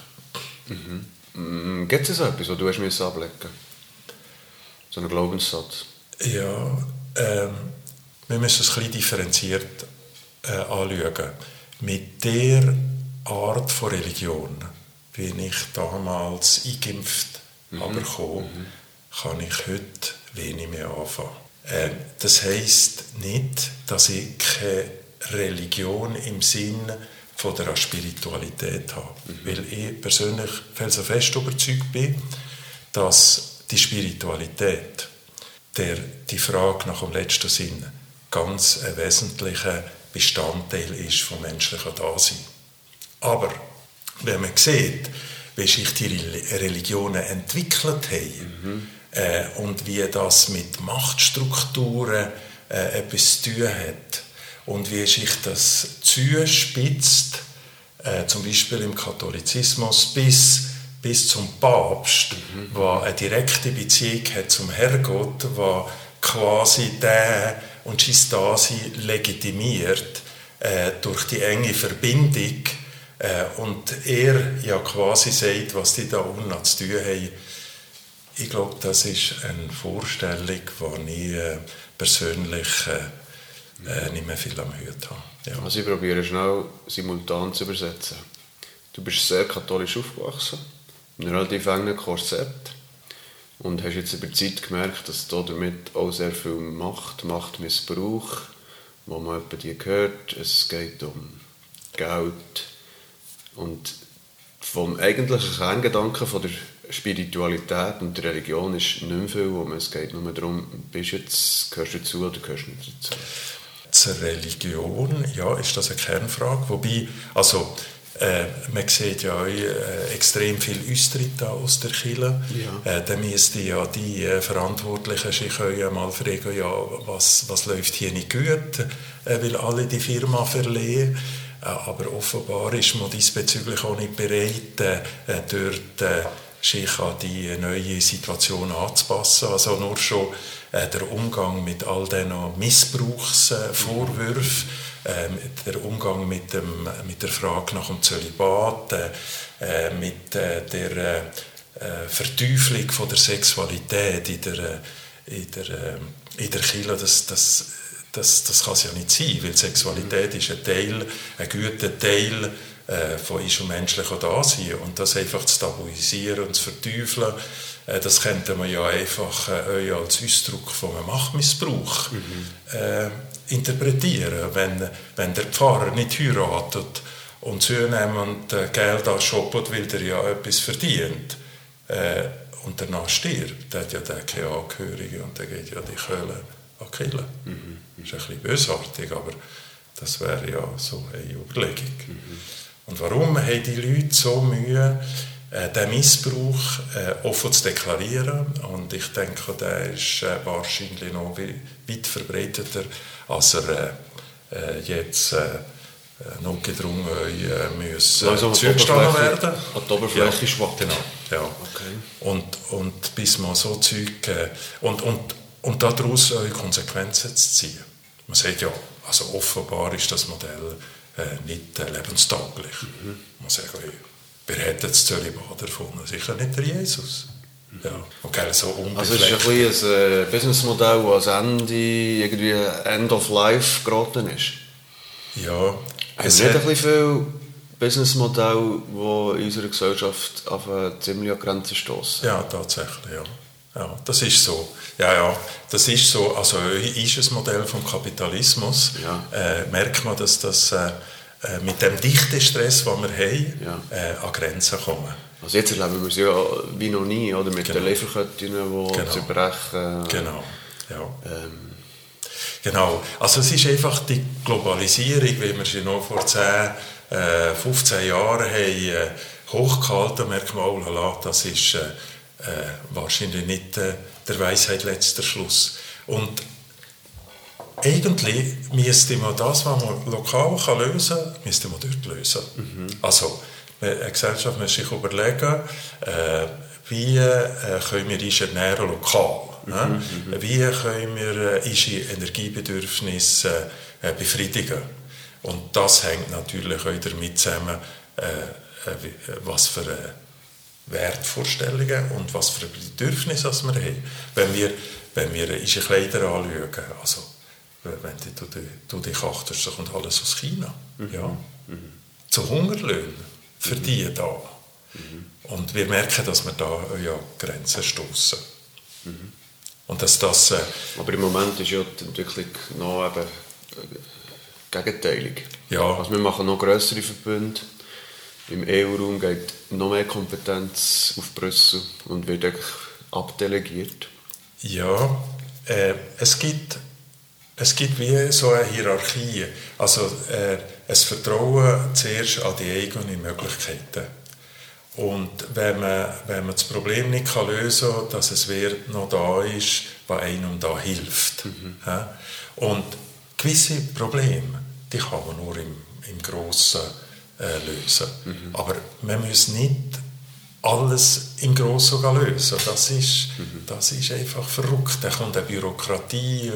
Mhm. Gibt es so etwas, was du hast müssen ablegen So einen Glaubenssatz? Ja, ähm, wir müssen es ein bisschen differenziert äh, anschauen. Mit der Art von Religion, wie ich damals eingeimpft mhm. habe bekommen, kann ich heute wenig mehr anfangen. Ähm, das heisst nicht, dass ich keine Religion im Sinn von der Spiritualität habe. Mhm. Weil ich persönlich felsenfest überzeugt bin, dass die Spiritualität, der die Frage nach dem letzten Sinn, ganz ein wesentlicher Bestandteil ist vom menschlichen Dasein. Aber wenn man sieht, wie sich die Religionen entwickelt haben mhm. äh, und wie das mit Machtstrukturen äh, etwas zu tun hat und wie sich das zuspitzt, äh, zum Beispiel im Katholizismus bis, bis zum Papst, mhm. der eine direkte Beziehung hat zum Herrgott, der quasi der und sein Dasein legitimiert äh, durch die enge Verbindung äh, und er ja quasi sagt, was die da unten zu tun haben. Ich glaube, das ist eine Vorstellung, die ich äh, persönlich äh, nicht mehr viel am Hut habe. Ja. Also ich probiere schnell simultan zu übersetzen. Du bist sehr katholisch aufgewachsen, in einem relativ engen Korsett und hast jetzt über die Zeit gemerkt, dass du damit auch sehr viel Macht, Machtmissbrauch, wo man etwa die hört, es geht um Geld, und vom eigentlichen Kerngedanken von der Spiritualität und der Religion ist nicht mehr viel, wo es geht nur darum, bist jetzt, gehörst du dazu oder gehörst du nicht dazu? Zur Religion, ja, ist das eine Kernfrage. Wobei, also, äh, man sieht ja äh, extrem viel Austritt aus der Kirche. Ja. Äh, dann müssten ja die äh, Verantwortlichen sich mal fragen, ja, was, was läuft hier nicht gut, äh, weil alle die Firma verlieren. Äh, aber offenbar ist man diesbezüglich auch nicht bereit, dort sich an die neue Situation anzupassen. Also nur schon der Umgang mit all diesen Missbrauchsvorwürfen, der Umgang mit, dem, mit der Frage nach dem Zölibat, mit der Verteufelung von der Sexualität in der, in der, in der Kirche, das, das das, das kann es ja nicht sein, weil Sexualität ist ein Teil, ein guter Teil äh, von ist und menschlichen Dasein. Und das einfach zu tabuisieren und zu verteufeln, äh, das könnte man ja einfach äh, als Ausdruck von einem Machtmissbrauch mhm. äh, interpretieren. Wenn, wenn der Pfarrer nicht heiratet und zunehmend äh, Geld anschoppt, weil er ja etwas verdient, äh, und danach stirbt, dann hat ja der keine Angehörige und dann geht ja die Köhle an Killen. Mhm. Das ist ein bisschen bösartig, aber das wäre ja so eine Überlegung. Mhm. Und warum haben die Leute so Mühe, äh, den Missbrauch äh, offen zu deklarieren? Und ich denke, der ist äh, wahrscheinlich noch weit verbreiteter, als er jetzt äh, notgedrungen äh, müssen also zugestanden werden. An die Oberfläche ja, schwach. Genau, ja. Okay. Und, und bis man so Zeug... Und, und und daraus Konsequenzen zu ziehen. Man sagt ja, also offenbar ist das Modell äh, nicht äh, lebenstauglich. Mhm. Man sagt, hey, wer hat das Zölibat erfunden? Sicher nicht der Jesus. Mhm. Ja. Okay, so also es ist ein, ein äh, Businessmodell, das Ende irgendwie End of Life geraten ist. Ja. Es nicht ein bisschen viel Businessmodell, die in unserer Gesellschaft auf eine ziemlich Grenze stoßen. Ja, tatsächlich, ja. Ja, das ist so. Ja, ja, das ist so. Also ist ein Modell vom Kapitalismus. Ja. Äh, merkt man, dass das äh, äh mit dem dichten Stress, den wir haben, ja. äh, an Grenzen kommen. Also jetzt erleben wir es ja wie noch nie, oder? Mit genau. den Lieferketten, die genau. zerbrechen. Genau, ja. Ähm. Genau, also es ist einfach die Globalisierung, wie wir sie noch vor 10, 15 äh, Jahren haben, äh, hochgehalten, merkt man, oh, das ist äh, wahrscheinlich nicht äh, der Weisheit letzter Schluss. Und eigentlich müsste man das, was man lokal kann lösen kann, müsste man dort lösen. Mhm. Also Eine Gesellschaft muss sich überlegen, äh, wie äh, können wir uns ernähren lokal. Mhm, ne? Wie können wir äh, unsere Energiebedürfnisse äh, befriedigen. Und das hängt natürlich auch damit zusammen, äh, äh, was für Wertvorstellungen und was für Bedürfnisse wir haben. Wenn wir, wenn wir unsere Kleider anschauen, also wenn du, du, du dich achtest, so kommt alles aus China. Mhm. Ja. Mhm. Zu Hungerlöhnen für mhm. die da. Mhm. Und wir merken, dass wir da ja Grenzen stoßen. Mhm. Und dass das... Äh, Aber im Moment ist ja die Entwicklung noch eben äh, gegenteilig. Ja. Also wir machen noch größere Verbünde. Im EU-Raum geht noch mehr Kompetenz auf Brüssel und wird abdelegiert. Ja, äh, es gibt es gibt wie so eine Hierarchie. Also äh, es Vertrauen zuerst an die eigenen Möglichkeiten. Und wenn man, wenn man das Problem nicht kann lösen kann, dass es wer noch da ist, was einem da hilft. Mhm. Und gewisse Probleme, die kann man nur im, im Grossen äh, lösen. Mhm. Aber man muss nicht alles im Grossen lösen. Das ist, mhm. das ist einfach verrückt. Da kommt eine Bürokratie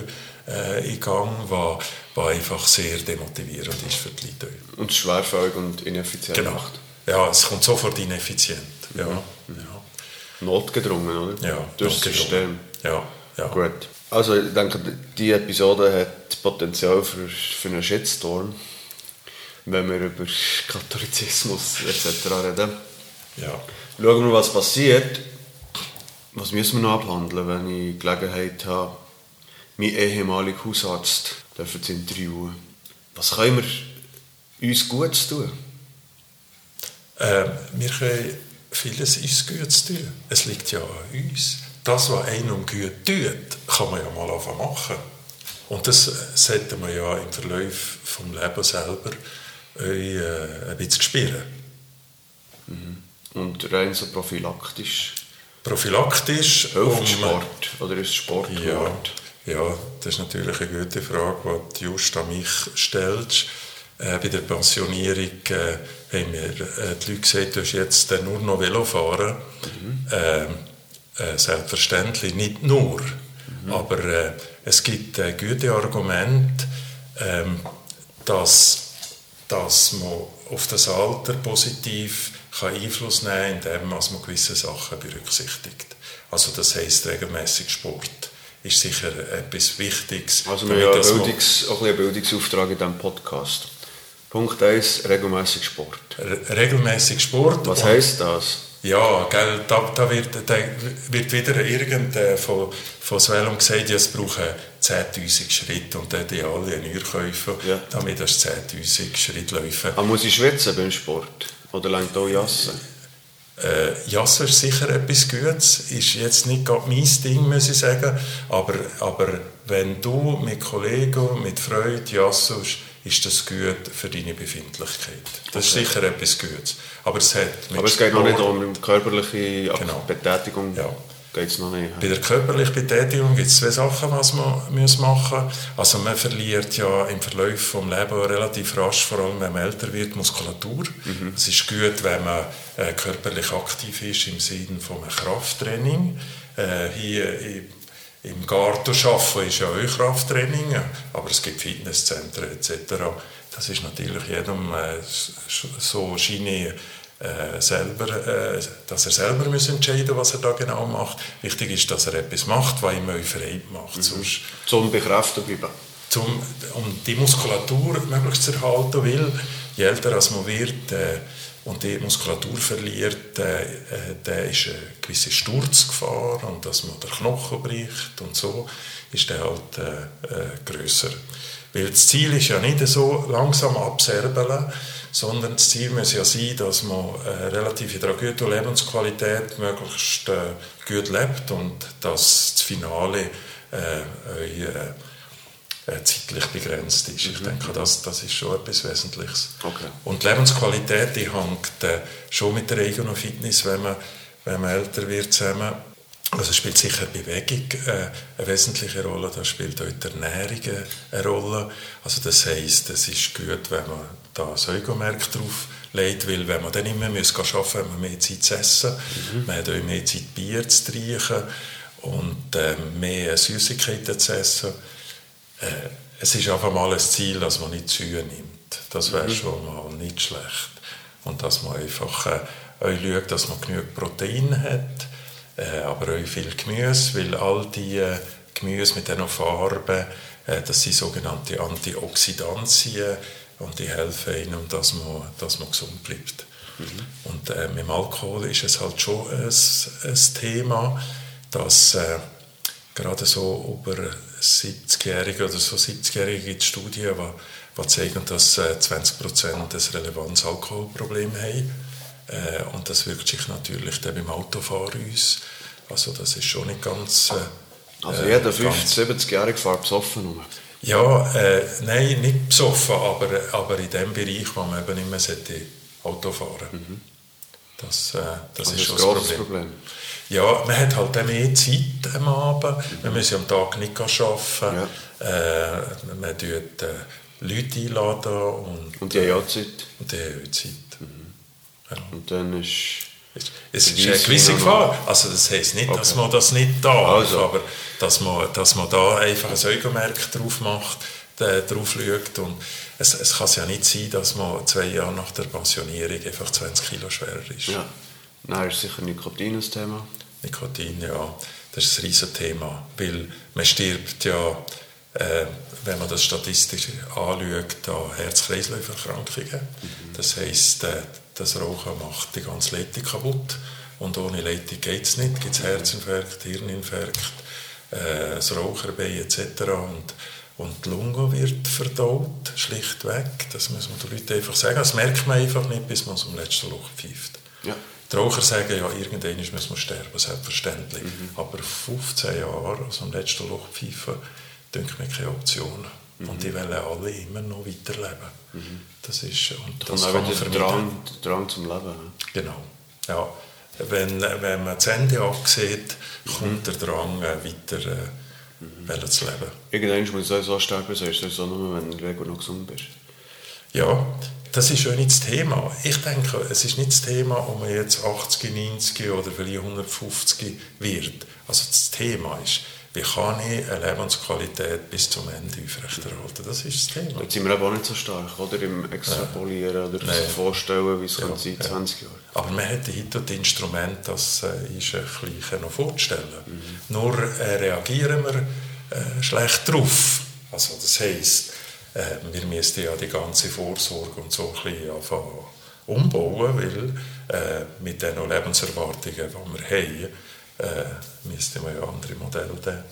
äh, in Gang, die einfach sehr demotivierend ist für die Leute. Und schwerfällig und ineffizient genau. macht. Ja, es kommt sofort ineffizient. Ja. Mhm. ja. Notgedrungen, oder? Ja, Durch das System. Ja, ja. Gut. Also ich denke, die Episode hat Potenzial für, für einen Shitstorm, wenn wir über Katholizismus etc. reden. Ja. Schauen wir, was passiert. Was müssen wir noch abhandeln, wenn ich Gelegenheit habe, meinen ehemaligen Hausarzt zu interviewen? Was können wir uns Gutes tun? Äh, wir können vieles uns Gutes tun. Es liegt ja an uns. Das, was einem gut tut, kann man ja mal machen. Und das sollte man ja im Verlauf des Lebens selber äh, ein bisschen spüren. Mhm. Und rein so prophylaktisch? Prophylaktisch? Um, Sport oder ist Sport ja, ja, das ist natürlich eine gute Frage, die du just an mich stellst. Äh, bei der Pensionierung äh, haben wir äh, die Leute gesagt, du jetzt äh, nur noch Velo fahren. Mhm. Ähm, äh, selbstverständlich nicht nur, mhm. aber äh, es gibt gute Argumente, ähm, dass, dass man auf das Alter positiv kann Einfluss nehmen kann, indem man gewisse Sachen berücksichtigt. Also das heißt regelmäßig Sport ist sicher etwas Wichtiges. Also wir haben Bildungs, auch ein Bildungsauftrag in diesem Podcast. Punkt 1, regelmäßig Sport. Re regelmäßig Sport. Was heisst das? Ja, gell, da, da, wird, da wird wieder irgend äh, von, von Swellum gesagt, ja, es brauchen 10'000 Schritte und dann die alle eine Uhr kaufen, ja. damit das 10'000 Schritte laufen. Aber muss ich schwitzen beim Sport? Oder längt auch Jassen? Äh, Jassen ist sicher etwas Gutes, ist jetzt nicht gerade mein Ding, muss ich sagen, aber, aber wenn du mit Kollegen, mit Freude jassest, ist das gut für deine Befindlichkeit. Das okay. ist sicher etwas Gutes. Aber es, hat Aber es geht noch nicht um körperliche genau. Betätigung. Ja. Geht's noch nicht. Bei der körperlichen Betätigung gibt es zwei Sachen, was man muss machen muss. Also man verliert ja im Verlauf des Lebens relativ rasch, vor allem wenn man älter wird, Muskulatur. Mhm. Es ist gut, wenn man äh, körperlich aktiv ist im Sinne von einem Krafttraining. Äh, hier im Garten arbeiten ist ja auch Krafttraining, aber es gibt Fitnesszentren etc. Das ist natürlich jedem äh, so scheine äh, selber, äh, dass er selber muss entscheiden was er da genau macht. Wichtig ist, dass er etwas macht, was ihm Freude macht. Mhm. Sonst, zum Bekräftigen bleiben. Zum, um die Muskulatur möglichst zu erhalten, weil je älter als man wird, äh, und die Muskulatur verliert, äh, äh, der ist eine gewisse Sturzgefahr und dass man den Knochen bricht und so, ist der halt äh, äh, grösser. Weil das Ziel ist ja nicht so langsam abserbeln, sondern das Ziel muss ja sein, dass man äh, relativ in einer guten Lebensqualität möglichst äh, gut lebt und dass das Finale äh äh, zeitlich begrenzt ist. Ich mhm. denke, das, das ist schon etwas Wesentliches. Okay. Und die Lebensqualität die hängt äh, schon mit der eigenen Fitness, wenn man, wenn man älter wird, zusammen. Also spielt sicher Bewegung äh, eine wesentliche Rolle, da spielt auch die Ernährung eine Rolle. Also das heisst, es ist gut, wenn man da ein Eugomerk drauf legt, weil wenn man dann immer muss arbeiten muss, hat man mehr Zeit zu essen, mhm. man hat auch mehr Zeit Bier zu trinken und äh, mehr Süßigkeiten zu essen. Äh, es ist einfach mal ein Ziel, dass man nicht zunimmt. Das wäre mhm. schon mal nicht schlecht. Und dass man einfach äh, schaut, dass man genug Protein hat, äh, aber auch viel Gemüse, weil all die äh, Gemüse mit diesen Farben, äh, das sind sogenannte Antioxidantien und die helfen ihnen, dass man, dass man gesund bleibt. Mhm. Und äh, mit dem Alkohol ist es halt schon ein, ein Thema, dass äh, gerade so über 70-Jährige oder so 70-Jährige gibt es Studien, die, die zeigen, dass äh, 20 Prozent ein relevantes Alkoholproblem haben. Äh, und das wirkt sich natürlich dann beim Autofahren aus. Also das ist schon nicht ganz... Äh, also jeder 50-, 70-Jährige fährt besoffen rum. Ja, äh, nein, nicht besoffen, aber, aber in dem Bereich, wo man eben nicht mehr Auto fahren mhm. Das, äh, das also ist schon das Problem. Problem. Ja, man hat halt mehr Zeit am Abend. Man muss ja am Tag nicht arbeiten. Ja. Äh, man tut äh, Leute einladen. Und, und die haben ja Zeit. Und die haben Zeit. Mhm. Ja. Und dann ist... Es ist eine gewisse Gefahr. Also das heisst nicht, okay. dass man das nicht darf, also. aber dass man, dass man da einfach ein Säugermerk drauf macht, äh, drauf schaut. Und es, es kann ja nicht sein, dass man zwei Jahre nach der Pensionierung einfach 20 Kilo schwerer ist. Ja. Nein, ist sicher Nikotin ein Thema. Nikotin, ja. Das ist ein riesiges Thema, weil man stirbt ja, äh, wenn man das statistisch anschaut, an Herz-Kreislauf-Erkrankungen. Mhm. Das heisst, äh, das Rauchen macht die ganze Leitung kaputt. Und ohne Leitung geht es nicht. Gibt es Herzinfarkt, Hirninfarkt, äh, das Raucherbein etc. Und, und die Lunge wird verdaut, schlichtweg. Das muss man den Leuten einfach sagen. Das merkt man einfach nicht, bis man zum letzten Loch pfeift. Ja. Die Raucher sagen, ja, irgendwann muss man sterben, selbstverständlich. Mhm. Aber 15 Jahre, also am letzten Loch pfeifen, denke mir keine Option. Mhm. Und die wollen alle immer noch weiterleben. Mhm. Das ist, und das und kann man der Drang, der Drang zum Leben. Ne? Genau, ja. Wenn, wenn man das Ende absieht, kommt der Drang, äh, weiter äh, mhm. zu leben. Irgendwann muss es so sterben, sagst du so nur, wenn du noch gesund bist. Ja, das ist schon nicht das Thema. Ich denke, es ist nicht das Thema, ob man jetzt 80, 90 oder vielleicht 150 wird. Also das Thema ist, wie kann ich eine Lebensqualität bis zum Ende aufrechterhalten? Das ist das Thema. Jetzt sind wir aber auch nicht so stark, oder? Im Extrapolieren ja. oder Nein. so vorstellen, wie es ja. sein 20 Jahre. Aber man hat heute das Instrument, das äh, ist ein bisschen noch vorzustellen. Mhm. Nur äh, reagieren wir äh, schlecht drauf. Also das heisst, äh, wir müssten ja die ganze Vorsorge und so ein bisschen anfangen umbauen, weil äh, mit den Lebenserwartungen, die wir haben, äh, müsste man ja andere Modelle nehmen.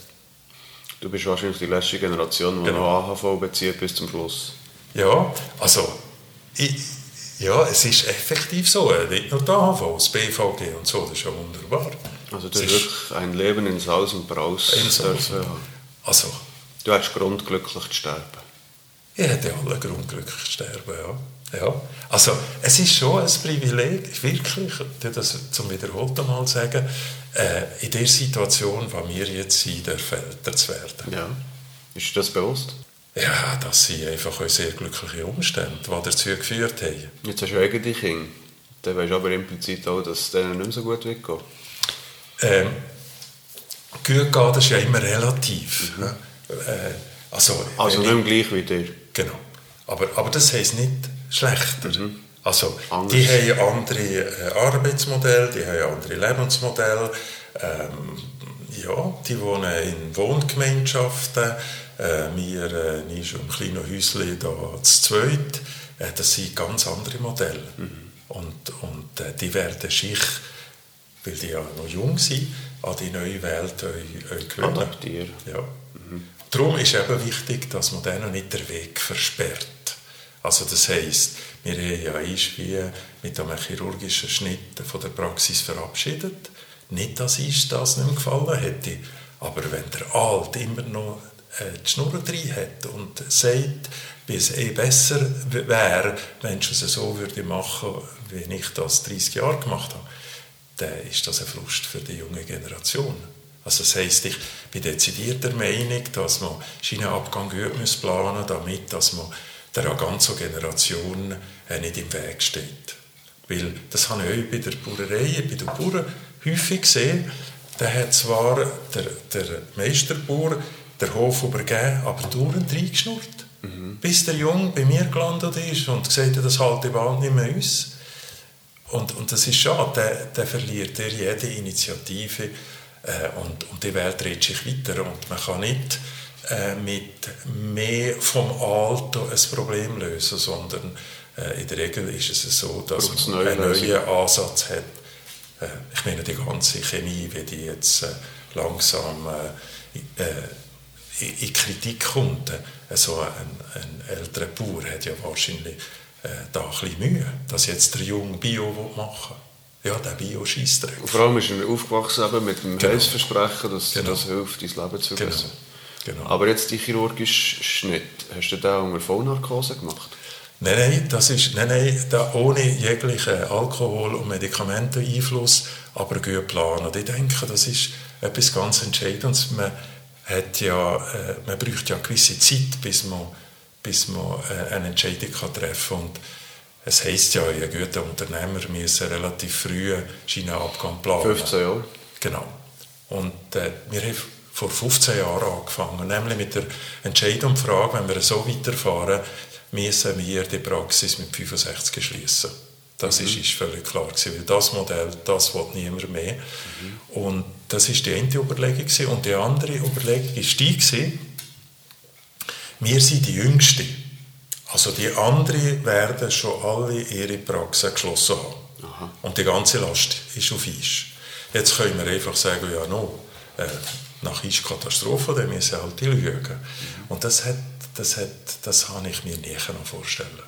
Du bist wahrscheinlich die letzte Generation, die genau. noch AHV bezieht bis zum Schluss. Ja, also ich, ja, es ist effektiv so. Nicht nur die AHV, das BVG und so, das ist ja wunderbar. Also du hast wirklich ein Leben in Saus und Braus dürfen Also, du hast Grund, glücklich zu sterben. Ich hätte alle Grund, glücklich zu sterben, ja. Ja, also es ist schon ein Privileg, wirklich, das zum wiederholten Mal sagen, äh, in der Situation, wo wir jetzt sind, der Väter zu werden. Ja, ist dir das bewusst? Ja, das sind einfach auch sehr glückliche Umstände, die dazu geführt haben. Jetzt hast du eigene Kinder, dann weißt du aber implizit auch, dass es denen nicht mehr so gut wird Ähm, gut geht ist ja immer relativ. Mhm. Äh, also, also nicht mehr gleich wie dir? Genau. Aber, aber das heisst nicht, schlechter. Mhm. Also, die haben andere äh, Arbeitsmodelle, die haben andere Lebensmodelle. Ähm, ja, die wohnen in Wohngemeinschaften. Äh, wir äh, in einem kleinen Häuschen da zu zweit. Äh, das sind ganz andere Modelle. Mhm. Und, und äh, die werden sich, weil die ja noch jung sind, an die neue Welt gewöhnen. Adaptieren. Ja. Mhm. Darum ist eben wichtig, dass man denen nicht den Weg versperrt. Also das heisst, wir haben ja wie mit einem chirurgischen Schnitt von der Praxis verabschiedet. Nicht, dass uns das nicht gefallen hätte, aber wenn der Alt immer noch äh, die Schnur drin hat und sagt, wie es eh besser wäre, wenn ich es so würde machen, wie ich das 30 Jahre gemacht habe, dann ist das ein Frust für die junge Generation. Also das heisst, ich bin dezidiert der Meinung, dass man Schienenabgang gut muss planen damit dass man der ganzen Generation äh, nicht im Weg steht. Weil das habe ich auch bei der Bauerei, bei den Bauern häufig gesehen. Da hat zwar der, der Meisterbauer den Hof übergeben, aber dauernd reingeschnurrt. Mhm. Bis der Junge bei mir gelandet ist und gesagt hat, das halte ich bald nicht mehr aus. Und, und das ist schade, der, der verliert er jede Initiative und, und die Welt dreht sich weiter und man kann nicht äh, mit mehr vom Alter ein Problem lösen, sondern äh, in der Regel ist es so, dass Braucht's man einen neuen? Ansatz hat. Äh, ich meine, die ganze Chemie, wie die jetzt äh, langsam äh, äh, in, Kritik kommt. Äh, so ein, ein älterer Bauer hat ja wahrscheinlich äh, da ein bisschen Mühe, dass jetzt der Junge Bio machen will. Ja, der Bio schießt Und vor allem ist er aufgewachsen eben mit dem Genau. Heilsversprechen, dass Genau. das hilft, dein Leben zu Genau. verbessern. genau. Aber jetzt die chirurgische Schnitt, hast du den unter Vollnarkose gemacht? Nein, nein, das ist nein, nein, da ohne jeglichen Alkohol- und Medikamenteneinfluss, aber gut planen. Und ich denke, das ist etwas ganz Entscheidendes. Man, hat ja, äh, man braucht ja eine gewisse Zeit, bis man, bis man äh, eine Entscheidung kann treffen kann. Und es heisst ja, ein guter Unternehmer müssen relativ früh Schienenabgang planen. 15 Jahre. Genau. Und äh, wir haben vor 15 Jahren angefangen, nämlich mit der Entscheidung Frage, wenn wir so weiterfahren, müssen wir die Praxis mit 65 schließen. Das ist, ist völlig klar gewesen, weil das Modell, das will niemand mehr. Und das ist die eine Überlegung gewesen. und die andere Überlegung ist die gewesen, wir sind die Jüngsten. Also die anderen werden schon alle ihre Praxen geschlossen haben. Aha. Und die ganze Last ist auf Eis. Jetzt können wir einfach sagen, ja, no, äh, nach Eis Katastrophe, dann müssen halt die lügen. Und das, hat, das, hat, das habe ich mir können vorstellen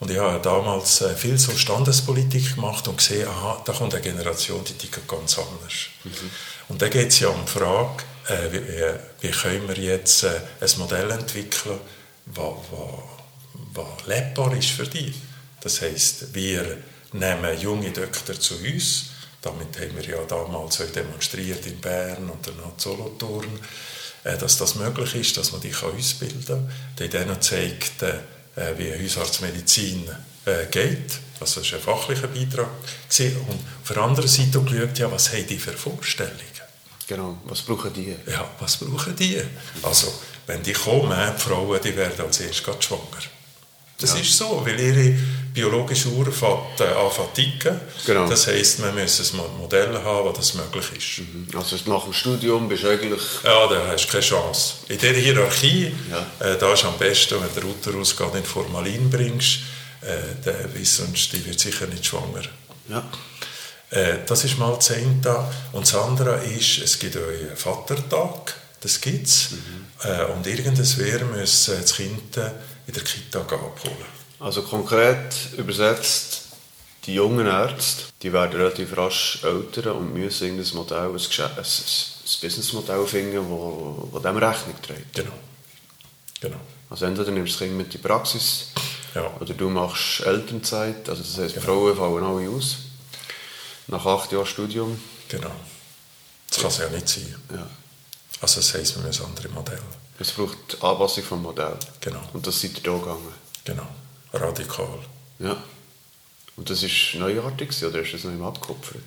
Und ich habe damals äh, viel so Standespolitik gemacht und gesehen, aha, da kommt eine Generation, die tickt ganz anders. Und da geht es ja um die Frage, äh, wie, wie, wie können wir jetzt äh, ein Modell entwickeln, was, was, was lebbar ist für die. Das heißt, wir nehmen junge Doktor zu uns. Damit haben wir ja damals auch demonstriert in Bern und dann auch Solothurn, äh, dass das möglich ist, dass man kann ausbilden kann. Die denen zeigt, äh, wie Hausarztmedizin äh, geht. Also das war ein fachlicher Beitrag. Und auf der anderen Seite auch geschaut, ja, was haben die für Vorstellungen? Genau. Was brauchen die? Ja, was brauchen die? Also, wenn die kommen, die Frauen, die werden als erstes schwanger. Das Ja. ist so, weil ihre biologische Uhr fängt äh, an ticken. Genau. Das heisst, man muss ein Modell haben, wo das möglich ist. Also nach dem Studium bist du eigentlich... Ja, da hast du keine Chance. In dieser Hierarchie, Ja. äh, da ist am besten, wenn der Uterus gerade in Formalin bringst, äh, der, weil sonst die wird sicher nicht schwanger. Ja. Äh, das ist mal das eine. Und das andere ist, es gibt einen Vatertag, das gibt es. Äh, und irgendwer muss äh, das Kind äh, in der Kita abholen. Also konkret übersetzt, die jungen Ärzte, die werden relativ rasch älter und müssen irgendein Modell, ein, ein, ein, Businessmodell finden, wo, wo dem Rechnung trägt. Genau. Genau. Also entweder nimmst du das Kind mit in die Praxis Ja. oder du machst Elternzeit, also das heisst, Frauen fallen alle aus. Nach acht Jahren Studium. genau. Das kann es ja nicht sein. Ja. Also das heisst, wir müssen andere Modelle. Es braucht Anpassung vom Modell. Genau. Und das seid ihr hier gegangen. Genau. Radikal. Ja. Und das war neuartig oder ist das noch immer abgekupfert?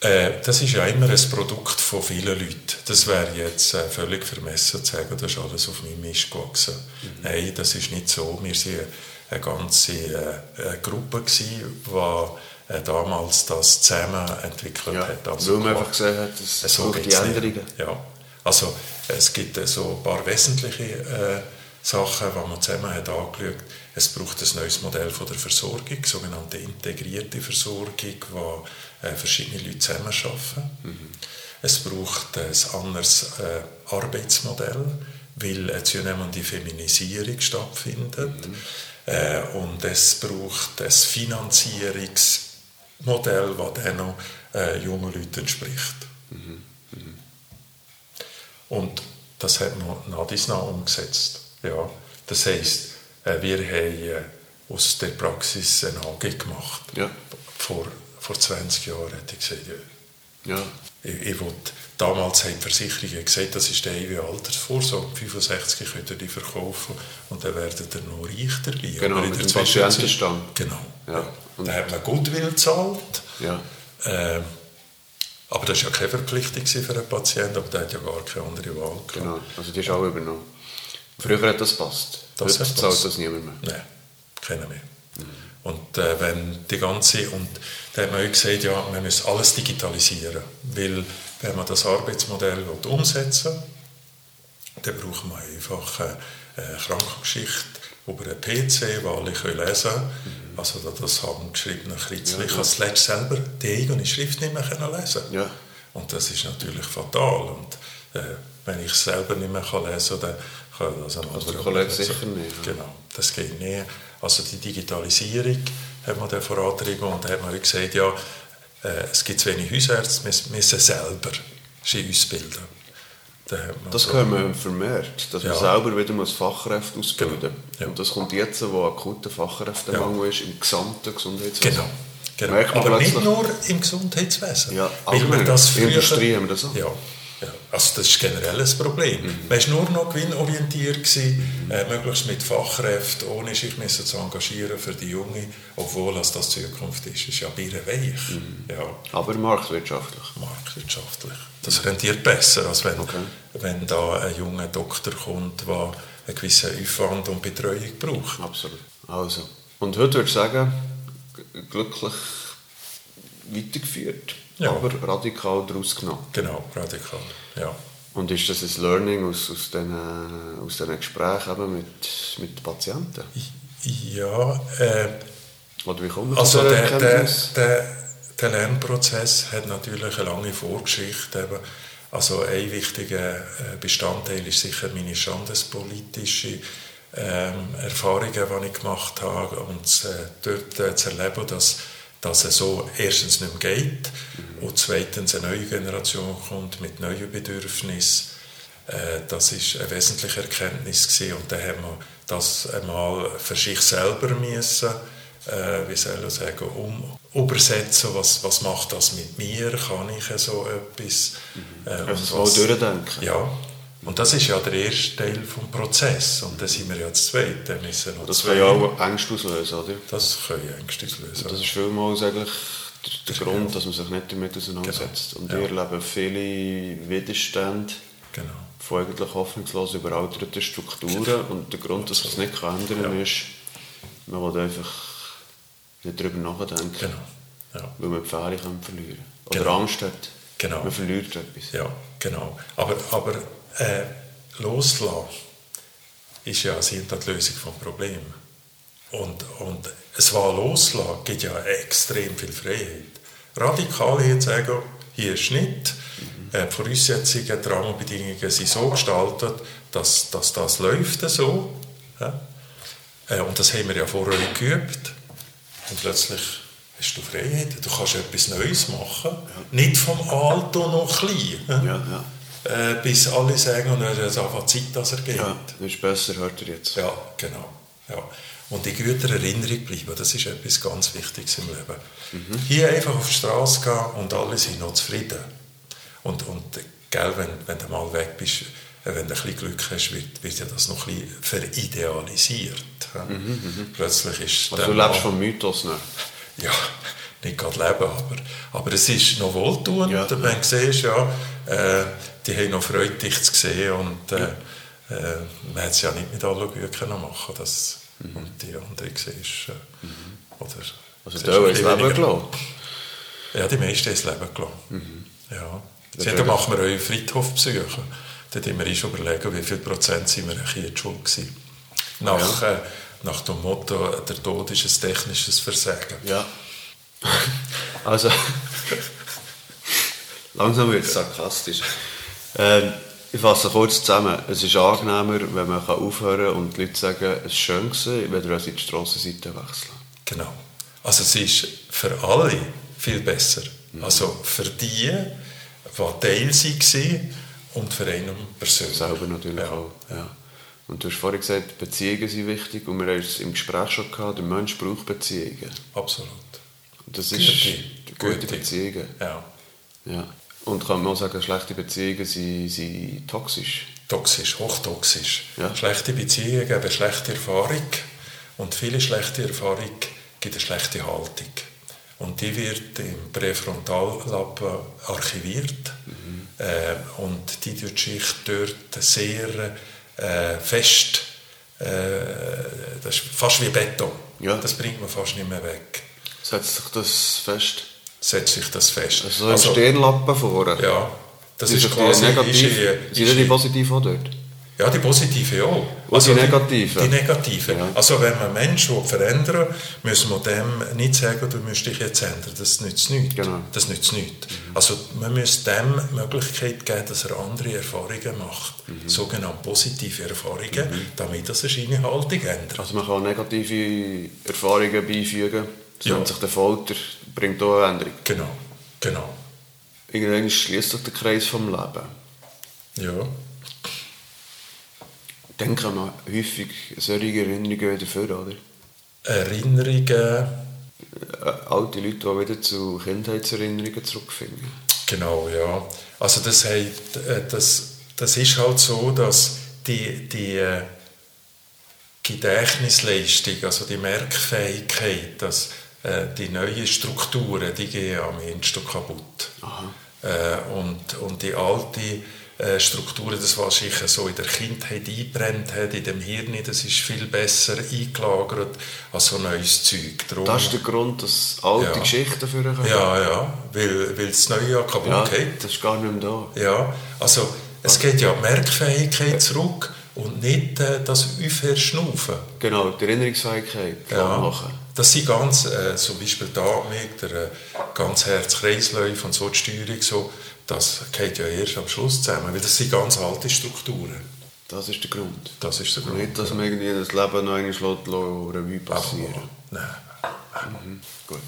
Äh, das ist ja immer ein Produkt von vielen Leuten. Das wäre jetzt äh, völlig vermessen zu sagen, das ist alles auf meinem Mist gewachsen. Nein, das ist nicht so. Wir waren eine ganze äh, Gruppe, gewesen, die äh, damals das zusammen entwickelt Ja, hat. weil man einfach gesehen hat, es so braucht die. Änderungen. Ja, also es gibt äh, so ein paar wesentliche äh, Sachen, die man zusammen hat angeschaut. Es braucht ein neues Modell von der Versorgung, sogenannte integrierte Versorgung, wo äh, verschiedene Leute zusammenarbeiten. Es braucht ein anderes äh, Arbeitsmodell, weil eine zunehmende Feminisierung stattfindet. Äh, und es braucht ein Finanzierungsmodell, das dann noch äh, jungen Leuten entspricht. Und das hat man nach umgesetzt. Ja, das heisst, äh, wir haben äh, aus der Praxis eine AG gemacht. Ja. Vor, vor 20 Jahren hätte ich gesagt, ja, ich, ich will, damals haben die Versicherungen gesagt, das ist der ewige Altersvorsorge, 65 könnt ihr die verkaufen und dann werdet ihr noch reich dabei. Genau, Aber in mit der dem Patientenstamm. Genau. Ja. Ja. Da hat man Goodwill gezahlt. Ja. Ähm, aber das war ja keine Verpflichtung für einen Patienten, aber der hat ja gar keine andere Wahl gehabt. Genau. Also die ist auch übernommen. Früher hat das passt. Das Heute zahlt das niemand mehr. Nein, keiner mehr. Und äh, wenn die ganze, und da hat man auch gesagt, ja, man muss alles digitalisieren, weil wenn man das Arbeitsmodell will umsetzen will, dann braucht man einfach eine, eine Krankengeschichte über einen PC, die alle können lesen können. Also da- das handgeschriebene Kritzchen. Ja, Ich habe das letzte selber die eigene Schrift nicht mehr lesen Ja. Und das ist natürlich fatal. Und äh, wenn ich es selber nicht mehr kann lesen kann, dann kann das ein Also der anderer sicher nicht, ja. Genau, das geht nicht. Also die Digitalisierung hat man dann vorangetrieben und da hat man gesagt, ja, äh, es gibt zu wenig Hausärzte, wir müssen selber sie ausbilden. Man Das können wir vermehrt, dass man Ja. selber wieder muss Fachkräfte ausbilden Genau. Ja. Und das kommt jetzt, wo akuter Fachkräftemangel ist, im gesamten Gesundheitswesen. Genau. genau. Man Aber nicht nur im Gesundheitswesen. Ja, Weil wir das In der früher- Industrie haben wir das auch. Ja, ja. Also das ist generell ein Problem. Man war nur noch gewinnorientiert, gewesen, äh, möglichst mit Fachkräften, ohne sich müssen zu engagieren für die Jungen, obwohl das das Zukunft ist. Das ist ja birrenweich. Ja, Aber marktwirtschaftlich. marktwirtschaftlich. Das rentiert besser, als wenn, Okay. wenn da ein junger Doktor kommt, der einen gewissen Aufwand und Betreuung braucht. Absolut. Also. Und heute würde ich sagen, glücklich weitergeführt, Ja. aber radikal daraus genommen. Genau, radikal. Ja. Und ist das ein Learning aus, aus diesen aus diesen Gesprächen eben mit, mit Patienten? Ja, äh, Oder wie kommt Also der, der, der, der Lernprozess hat natürlich eine lange Vorgeschichte. Eben. Also ein wichtiger äh, Bestandteil ist sicher meine standespolitische ähm, Erfahrungen, die ich gemacht habe und äh, dort äh, zu erleben, dass, dass es so erstens nicht mehr geht und zweitens eine neue Generation kommt mit neuen Bedürfnissen. Äh, Das ist eine wesentliche Erkenntnis gewesen. und dann haben wir das einmal für sich selber müssen, äh, wie soll ich sagen, um, übersetzen, was, was macht das mit mir, kann ich so etwas. Äh, Also mal was- durchdenken. Ja, und das ist ja der erste Teil des Prozesses und dann sind wir ja das zweite. Müssen Das zwei- kann ja auch Ängste auslösen, oder? Das können Ängste auslösen. Und das ist vielmals eigentlich der, der Grund, dass man sich nicht damit auseinandersetzt. Und Ja. wir erleben viele Widerstände genau. von eigentlich hoffnungslos überalterten Strukturen. Und der Grund, dass man es nicht kann ändern kann, Ja. ist, man will einfach nicht darüber nachdenken, Genau. Ja. weil man die kann verlieren Oder Genau. Angst hat, Genau. man verliert etwas. Ja, genau. Aber, aber äh, loslassen ist ja sind die Lösung des Problems. Und, und es war loslassen gibt ja extrem viel Freiheit. Radikal hier zu sagen, hier ist nicht. Äh, die Voraussetzungen, die Rahmenbedingungen sind so gestaltet, dass, dass das läuft so. Ja? Äh, und das haben wir ja vorher geübt. Und plötzlich hast du Freiheit. Du kannst etwas Neues machen. Nicht vom Alten noch klein. Ja, ja. Äh, bis alle sagen, und es ist einfach Zeit, dass er geht. ja, das ist besser, hört er jetzt. Ja, genau. Ja. Und in guter Erinnerung bleiben, das ist etwas ganz Wichtiges im Leben. Mhm. Hier einfach auf die Straße gehen und alle sind noch zufrieden. Und, und gell, wenn, wenn du mal weg bist, äh, wenn du ein bisschen Glück hast, wird, wird ja das noch ein bisschen veridealisiert. ja. Plötzlich ist Mhm, Also du lebst vom Mythos nach. ja, nicht gerade leben, aber, aber es ist noch wohltuend, Ja. wenn du siehst, ja, äh, die haben noch Freude, dich zu sehen und äh, äh, man hat es ja nicht mit allen können machen das und die andere siehst, äh, oder Mhm. Also siehst da ein ist bisschen Leben gelassen. Ja, die meisten haben das Leben gelassen. Mhm. Ja. Das Ja, dann machen wir euren Friedhof besuchen. Dort haben wir uns überlegen, wie viel Prozent sind wir hier in Schuld gewesen. Nach, äh, nach dem Motto, der Tod ist ein technisches Versagen. Ja. Also, langsam wird es sarkastisch. Ähm, ich fasse kurz zusammen. Es ist angenehmer, wenn man aufhören kann und die Leute sagen, es war schön, gewesen, wenn wir die Strassenseite wechseln. Genau. Also es ist für alle viel besser. Also für die, die Teil waren und für einen persönlich. Selber natürlich Ja. auch. Ja. Und du hast vorhin gesagt, Beziehungen sind wichtig und wir haben es im Gespräch schon gehabt, der Mensch braucht Beziehungen. Absolut. Und das Gute. ist Gute Gute. Beziehungen. Ja. Ja. Und kann man auch sagen, schlechte Beziehungen sind, sind toxisch. Toxisch, hochtoxisch. Ja. Schlechte Beziehungen geben schlechte Erfahrung und viele schlechte Erfahrung gibt eine schlechte Haltung. Und die wird im Präfrontallappen archiviert äh, und die tut sich dort sehr äh, fest, äh, das ist fast wie Beton. Ja. Das bringt man fast nicht mehr weg. Setzt sich das fest? Setzt sich das fest. Also so im Stirnlappen vorne? ja, das Sind ist die quasi negativ, ist, sind ist, die positiv auch dort? Ja, die positiven auch. Und die negativen? Die, die negativen. Ja. Also wenn man Menschen verändern will, müssen wir dem nicht sagen, du musst dich jetzt ändern. Das nützt nichts. Genau. Das nützt nichts. Also man muss dem die Möglichkeit geben, dass er andere Erfahrungen macht. Mhm. Sogenannte positive Erfahrungen, damit er seine Haltung ändert. Also man kann negative Erfahrungen beifügen. Das Ja. nennt sich der Folter, bringt auch eine Änderung. Genau, genau. Irgendwann schließt sich der Kreis vom Leben. Ja, Dann kann man häufig solche Erinnerungen wieder vor, oder? Erinnerungen, Äh, Alte Leute, die wieder zu Kindheitserinnerungen zurückfinden. Genau, ja. Also das, hat, äh, das, das ist halt so, dass die, die äh, Gedächtnisleistung, also die Merkfähigkeit, dass äh, die neuen Strukturen, die gehen am ehesten kaputt. Äh, und, und die alte äh, Strukturen, das was sich so in der Kindheit eingebrennt hat, in dem Hirn, das ist viel besser eingelagert als so neues Zeug. Darum, Das ist der Grund, dass alte Ja. Geschichten führen können. ja, ja, weil, weil das Neue ja kaputt ja geht. das ist gar nicht mehr da. Ja, also es geht ja die Merkfähigkeit zurück und nicht äh, das Aufhörschnaufen. Genau, die Erinnerungsfähigkeit Ja, machen. Das sind ganz, äh, zum Beispiel die Atmung, der äh, ganz Herz-Kreislauf und so die Steuerung, so, das geht ja erst am Schluss zusammen, weil das sind ganz alte Strukturen. Das ist der Grund. Das ist der Und Grund. nicht, dass man irgendwie das Leben noch einmal Revue passieren Nein. Mhm. Gut.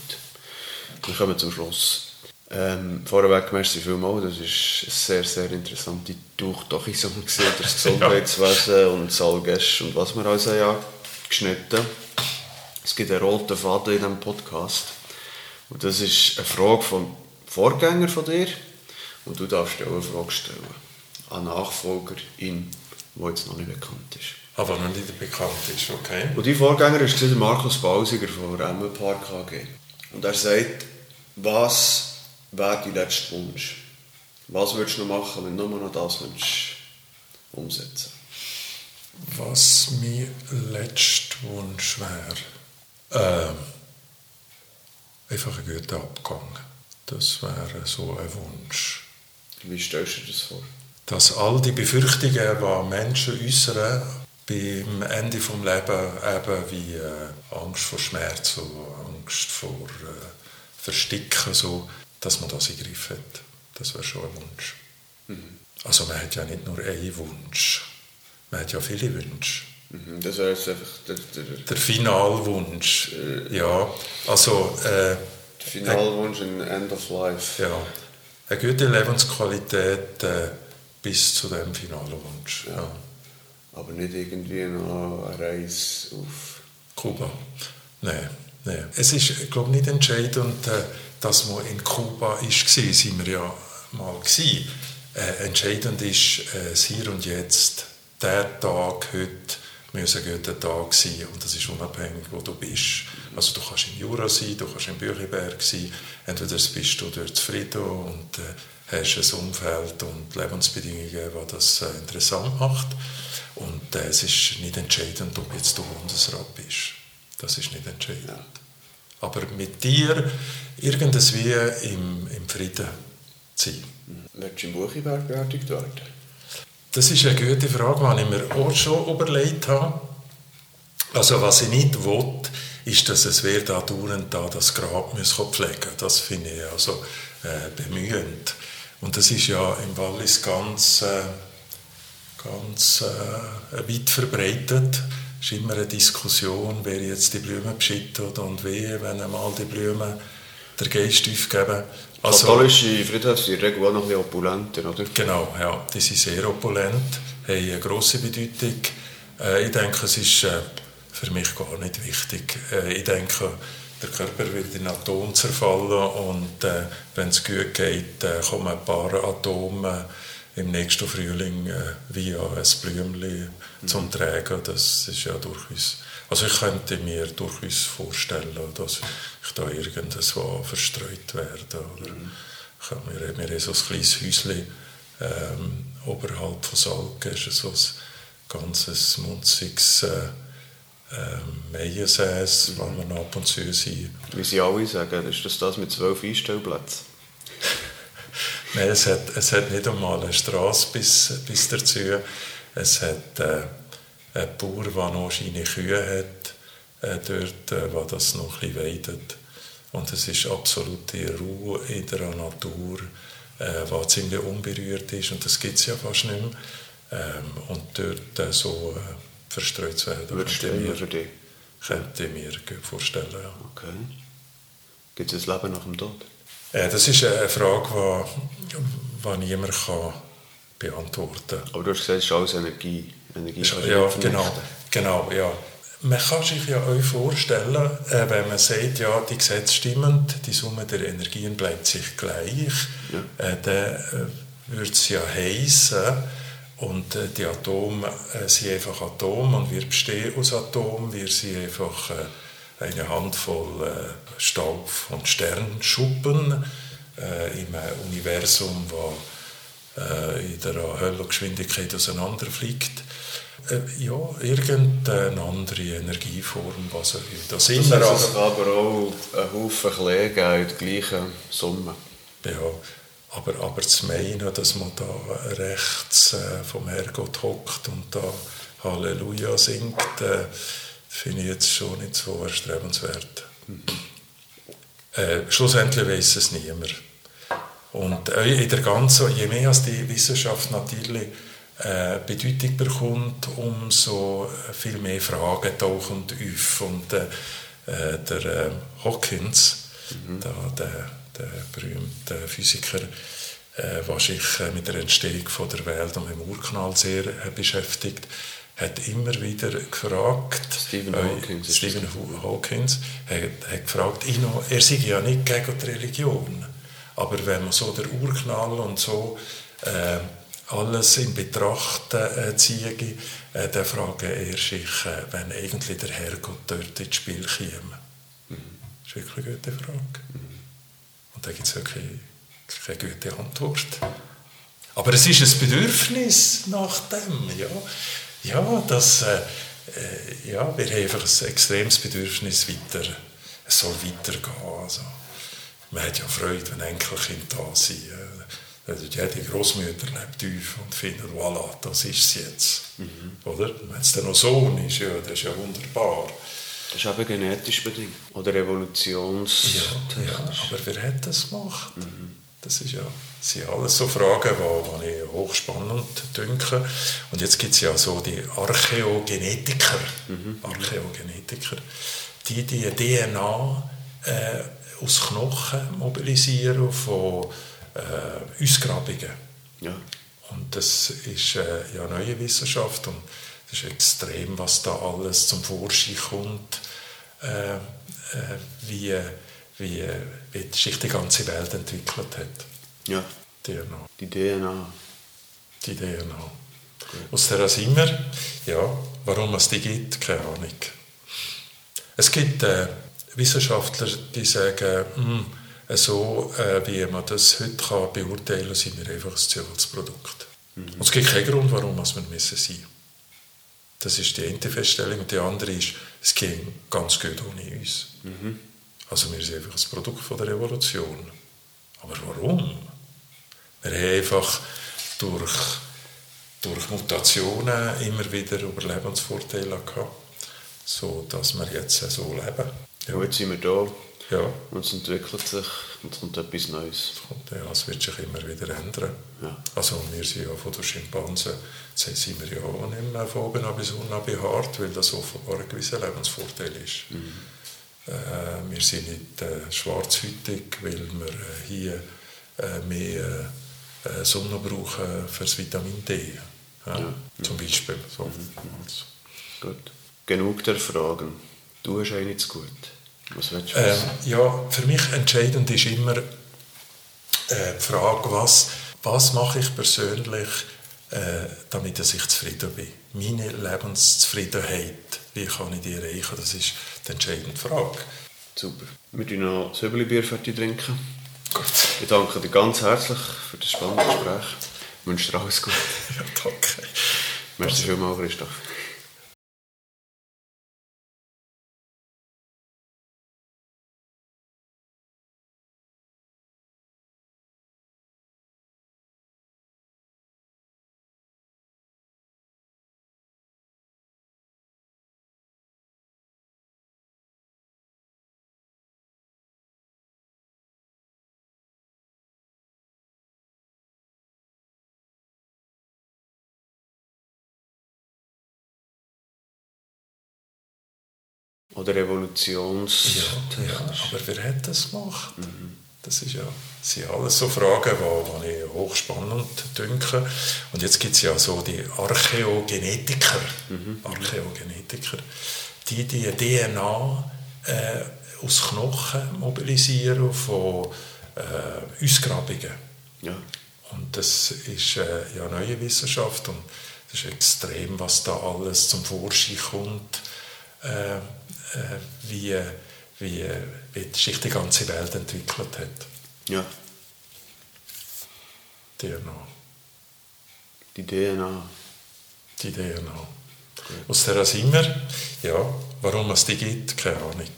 Wir kommen zum Schluss. Ähm, vorweg, merci vielmals. Das ist eine sehr, sehr interessante Tauchdochisung gesehen, das Gesundheitswesen und das Allgäsch und was wir alles haben geschnitten. Es gibt einen roten Faden in diesem Podcast. Und das ist eine Frage vom Vorgänger von dir. Und du darfst dir auch eine Frage stellen. An Nachfolgerin, die jetzt noch nicht bekannt ist. Aber noch nicht bekannt ist, okay? Und die Vorgänger war der Markus Bausiger von der Emmel Park AG. Und er sagt, was wäre dein letzter Wunsch? Was würdest du noch machen, wenn du nur noch das würdest umsetzen Was mein letzter Wunsch wäre, ähm, einfach ein guter Abgang. Das wäre so ein Wunsch. Wie stellst du dir das vor? Dass all die Befürchtungen, die Menschen äußern, beim Ende des Lebens eben wie äh, Angst vor Schmerz, so Angst vor äh, Versticken, so, dass man das in Griff hat. Das wäre schon ein Wunsch. Also man hat ja nicht nur einen Wunsch, man hat ja viele Wünsche. Mhm, Das wäre jetzt einfach der, der, der Der Finalwunsch, ja, also äh, Finalwunsch in End of Life. ja, eine gute Lebensqualität äh, bis zu dem Finalwunsch. Ja. Aber nicht irgendwie noch eine Reise auf... Kuba. Nein, nein. Es ist, glaube ich, nicht entscheidend, äh, dass man in Kuba war, sind wir ja mal gewesen. Äh, entscheidend ist äh, das Hier und Jetzt. Der Tag heute muss ein guter Tag sein und das ist unabhängig, wo du bist. Also du kannst im Jura sein, du kannst im Bücherberg sein, entweder bist du dort zufrieden und äh, hast ein Umfeld und Lebensbedingungen, die das äh, interessant macht. Und äh, es ist nicht entscheidend, ob jetzt du Bundesrat bist. Das ist nicht entscheidend. Aber mit dir irgendwie im, im Frieden zu sein. Willst du im Buchiberg beerdigt werden? Das ist eine gute Frage, die ich mir auch schon überlegt habe. Also was ich nicht will, ist, dass es wer da dauernd da das Grab muss pflegen Das finde ich also äh, bemühend. Und das ist ja im Wallis ganz, äh, ganz äh, weit verbreitet. Es ist immer eine Diskussion, wer jetzt die Blumen beschüttet und wie, wenn einmal die Blumen der Geist aufgeben. Also, Katholische Friedhöfe sind in der Regel auch noch ein bisschen opulenter, oder? Genau, ja, die sind sehr opulent, haben eine grosse Bedeutung. Äh, ich denke, es ist äh, für mich gar nicht wichtig. Äh, ich denke, der Körper wird in Atome zerfallen und äh, wenn es gut geht, äh, kommen ein paar Atome im nächsten Frühling äh, via ein Blümchen mhm. zum Tragen. Das ist ja durchaus... Also ich könnte mir durchaus vorstellen, dass ich da irgendwo verstreut werde. Oder mhm. ich habe mir, mir so ein kleines Häuschen ähm, oberhalb von Salken ist so ein ganzes munziges äh, ähm, Meiersäß, mhm. wo wir ab und zu sind. Wie sie alle sagen, ist das das mit zwölf Einstellplätzen? Nein, es hat, es hat nicht einmal eine Straße bis, bis dazu. Es hat äh, einen Bauer, der noch seine Kühe hat, äh, dort, äh, wo das noch ein bisschen weidet. Und es ist absolute Ruhe in der Natur, äh, die ziemlich unberührt ist. Und das gibt es ja fast nicht mehr. Ähm, und dort äh, so äh, verstreut zu werden, Würdest könnte, mir, für dich? könnte ich mir vorstellen. Ja. Okay. Gibt es ein Leben nach dem Tod? Äh, das ist eine Frage, die niemand kann beantworten kann. Aber du hast gesagt, es ist alles Energie. Energie ja, genau, genau, ja. Man kann sich ja euch vorstellen, äh, wenn man sagt, ja, die Gesetze stimmen, die Summe der Energien bleibt sich gleich, ja. äh, dann äh, würde es ja heißen, und äh, die Atome äh, sind einfach Atome und wir bestehen aus Atomen, wir sind einfach eine Handvoll Staub und Sternschuppen im Universum, das in der Höllengeschwindigkeit auseinanderfliegt. Äh, ja, irgendeine andere Energieform, was auch das immer. Das aber auch ein Haufen Klee in der gleichen Summe. Ja, aber, aber zu meinen, dass man da rechts äh, vom Herrgott hockt und da Halleluja singt, äh, finde ich jetzt schon nicht so erstrebenswert. Äh, schlussendlich weiß es niemand. Und äh, in der ganzen, je mehr als die Wissenschaft natürlich äh, Bedeutung bekommt, umso viel mehr Fragen tauchen auf. Und äh, äh der äh, Hawkins, mhm. da, der, der berühmte Physiker, äh, der sich äh, mit der Entstehung von der Welt und dem Urknall sehr äh, beschäftigt, hat immer wieder gefragt, Stephen Hawkins, Stephen Hawkins hat, hat gefragt, er sei ja nicht gegen die Religion, aber wenn man so der Urknall und so äh, alles in Betracht äh, ziehe, äh, dann frage er sich, äh, wenn eigentlich der Herrgott dort ins Spiel käme. Mhm. Das ist wirklich eine gute Frage. Mhm. Und da gibt es wirklich keine gute Antwort. Aber es ist ein Bedürfnis nach dem, ja. Ja, das, äh, äh, ja, wir haben einfach ein extremes Bedürfnis weiter, es soll weitergehen. Also, man hat ja Freude, wenn Enkelkinder da sind. Also jede Großmutter lebt tief und findet, voilà, das ist es jetzt. Mhm. Oder? Wenn es dann noch Sohn ist, ja, das ist ja wunderbar. Das ist aber genetisch bedingt. Oder evolutionstechnisch. Ja, ja, aber wer hat das gemacht? Mhm. Das ist ja, das sind alles so Fragen, die, die ich hochspannend denke. Und jetzt gibt es ja so die Archäogenetiker, mhm. Archäogenetiker, die die DNA äh, aus Knochen mobilisieren von äh, Ausgrabungen. Ja. Und das ist äh, ja neue Wissenschaft und es ist extrem, was da alles zum Vorschein kommt, äh, äh, wie, wie, wie sich die ganze Welt entwickelt hat. Ja. DNA. Die DNA. Die DNA. Okay. Aus der sind wir. Ja, warum es die gibt, keine Ahnung. Es gibt äh, Wissenschaftler, die sagen, hm, so äh, wie man das heute kann beurteilen kann, sind wir einfach ein CO2-Produkt. Mhm. Und es gibt keinen Grund, warum wir sein müssen. Das ist die eine Feststellung. Und die andere ist, es geht ganz gut ohne uns. Mhm. Also wir sind einfach ein Produkt von der Revolution. Aber warum? Wir haben einfach durch, durch Mutationen immer wieder Überlebensvorteile gehabt, sodass wir jetzt so leben. Ja. Und jetzt sind wir da ja. Und es entwickelt sich und es kommt etwas Neues. Ja, es wird sich immer wieder ändern. Ja. Also wir sind ja von den Schimpansen, jetzt sind wir ja auch nicht mehr von oben bis unten behaart, weil das offenbar ein gewisser Lebensvorteil ist. Mhm. Äh, wir sind nicht äh, schwarzhütig, weil wir äh, hier äh, mehr äh, Sonne brauchen für das Vitamin D. Ja, ja. Zum Beispiel. So. Mhm. Gut. Genug der Fragen. Du hast eine zu gut. Was willst du Ähm, ja, für mich entscheidend ist immer äh, die Frage, was, was mache ich persönlich, äh, damit dass ich zufrieden bin. Meine Lebenszufriedenheit, wie kann ich die erreichen, das ist die entscheidende Frage. Super. Wir trinken noch Söbeli-Bier fertig trinken. Gut. Ich danke dir ganz herzlich für das spannende Gespräch. Ich wünsche dir alles Gute. Ja, danke. Merci vielmals, Christoph. Oder Evolutions... Ja, ja, aber wer hat das gemacht? Das ist ja, das sind alles so Fragen, die, die ich hochspannend denke. Und jetzt gibt es ja so die Archäogenetiker, Archäogenetiker, die die DNA äh, aus Knochen mobilisieren von äh, Ausgrabungen. Ja. Und das ist äh, ja neue Wissenschaft und das ist extrem, was da alles zum Vorschein kommt, äh, wie, wie, wie sich die ganze Welt entwickelt hat. Ja. DNA, Die DNA. die DNA. Aus der sind wir, ja, warum es die gibt, keine Ahnung.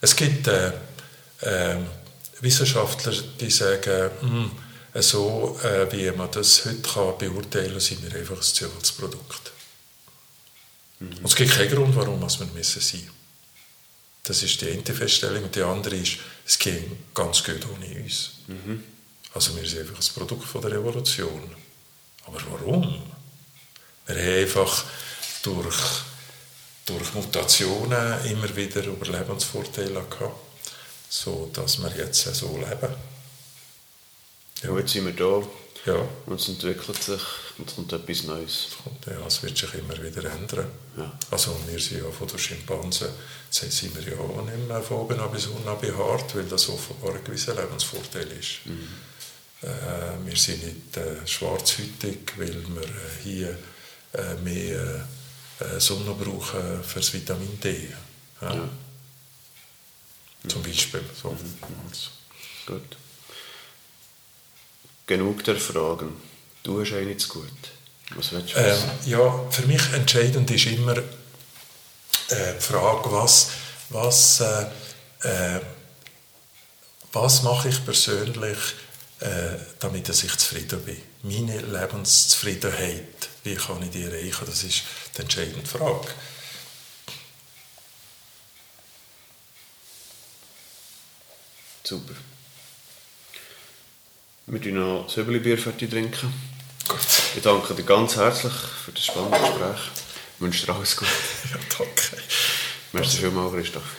Es gibt äh, äh, Wissenschaftler, die sagen, hm, so äh, wie man das heute kann beurteilen kann, sind wir einfach ein Zufallsprodukt. Und es gibt keinen Grund, warum wir sein müssen. Das ist die eine Feststellung. Und die andere ist, es ging ganz gut ohne uns. Also wir sind einfach ein Produkt von der Revolution. Aber warum? Wir haben einfach durch, durch Mutationen immer wieder Überlebensvorteile gehabt, so dass wir jetzt so leben. Ja. Jetzt sind wir da Ja, und es entwickelt sich und es kommt etwas Neues. ja, es wird sich immer wieder ändern. Ja. Also wir sind ja von den Schimpansen, jetzt sind wir ja auch nicht mehr von oben bis unten behaart, weil das offenbar ein gewisser Lebensvorteil ist. Äh, wir sind nicht äh, schwarzhütig, weil wir äh, hier äh, mehr äh, Sonne brauchen für das Vitamin D. Ja? Ja. Zum Beispiel. So. Also, Gut. Genug der Fragen. Du hast eine zu gut. Was willst du Ähm, ja, für mich entscheidend ist immer äh, die Frage, was, was, äh, äh, was mache ich persönlich, äh, damit dass ich zufrieden bin. Meine Lebenszufriedenheit, wie kann ich die erreichen, das ist die entscheidende Frage. Super. Wir trinken noch Söbeli-Bier fertig trinken. Gut. Ich danke dir ganz herzlich für das spannende Gespräch. Ich wünsche dir alles Gute. Ja, danke. Merci vielmals, Christoph.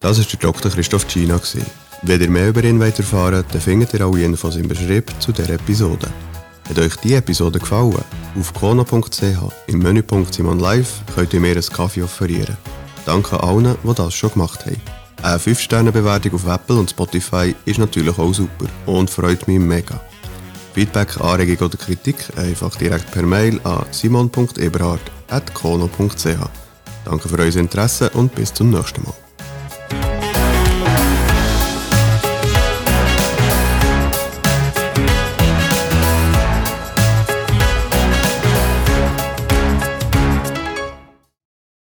Das war der Dr. Christoph Gina. Wenn ihr mehr über ihn wollt erfahren dann findet ihr alle Infos im Beschrieb zu dieser Episode. Hat euch diese Episode gefallen? Auf kono.ch im Menüpunkt Simon Live könnt ihr mir einen Kaffee offerieren. Danke allen, die das schon gemacht haben. Eine 5-Sterne-Bewertung auf Apple und Spotify ist natürlich auch super und freut mich mega. Feedback, Anregung oder Kritik einfach direkt per Mail an simon.eberhard.kono.ch. Danke für euer Interesse und bis zum nächsten Mal.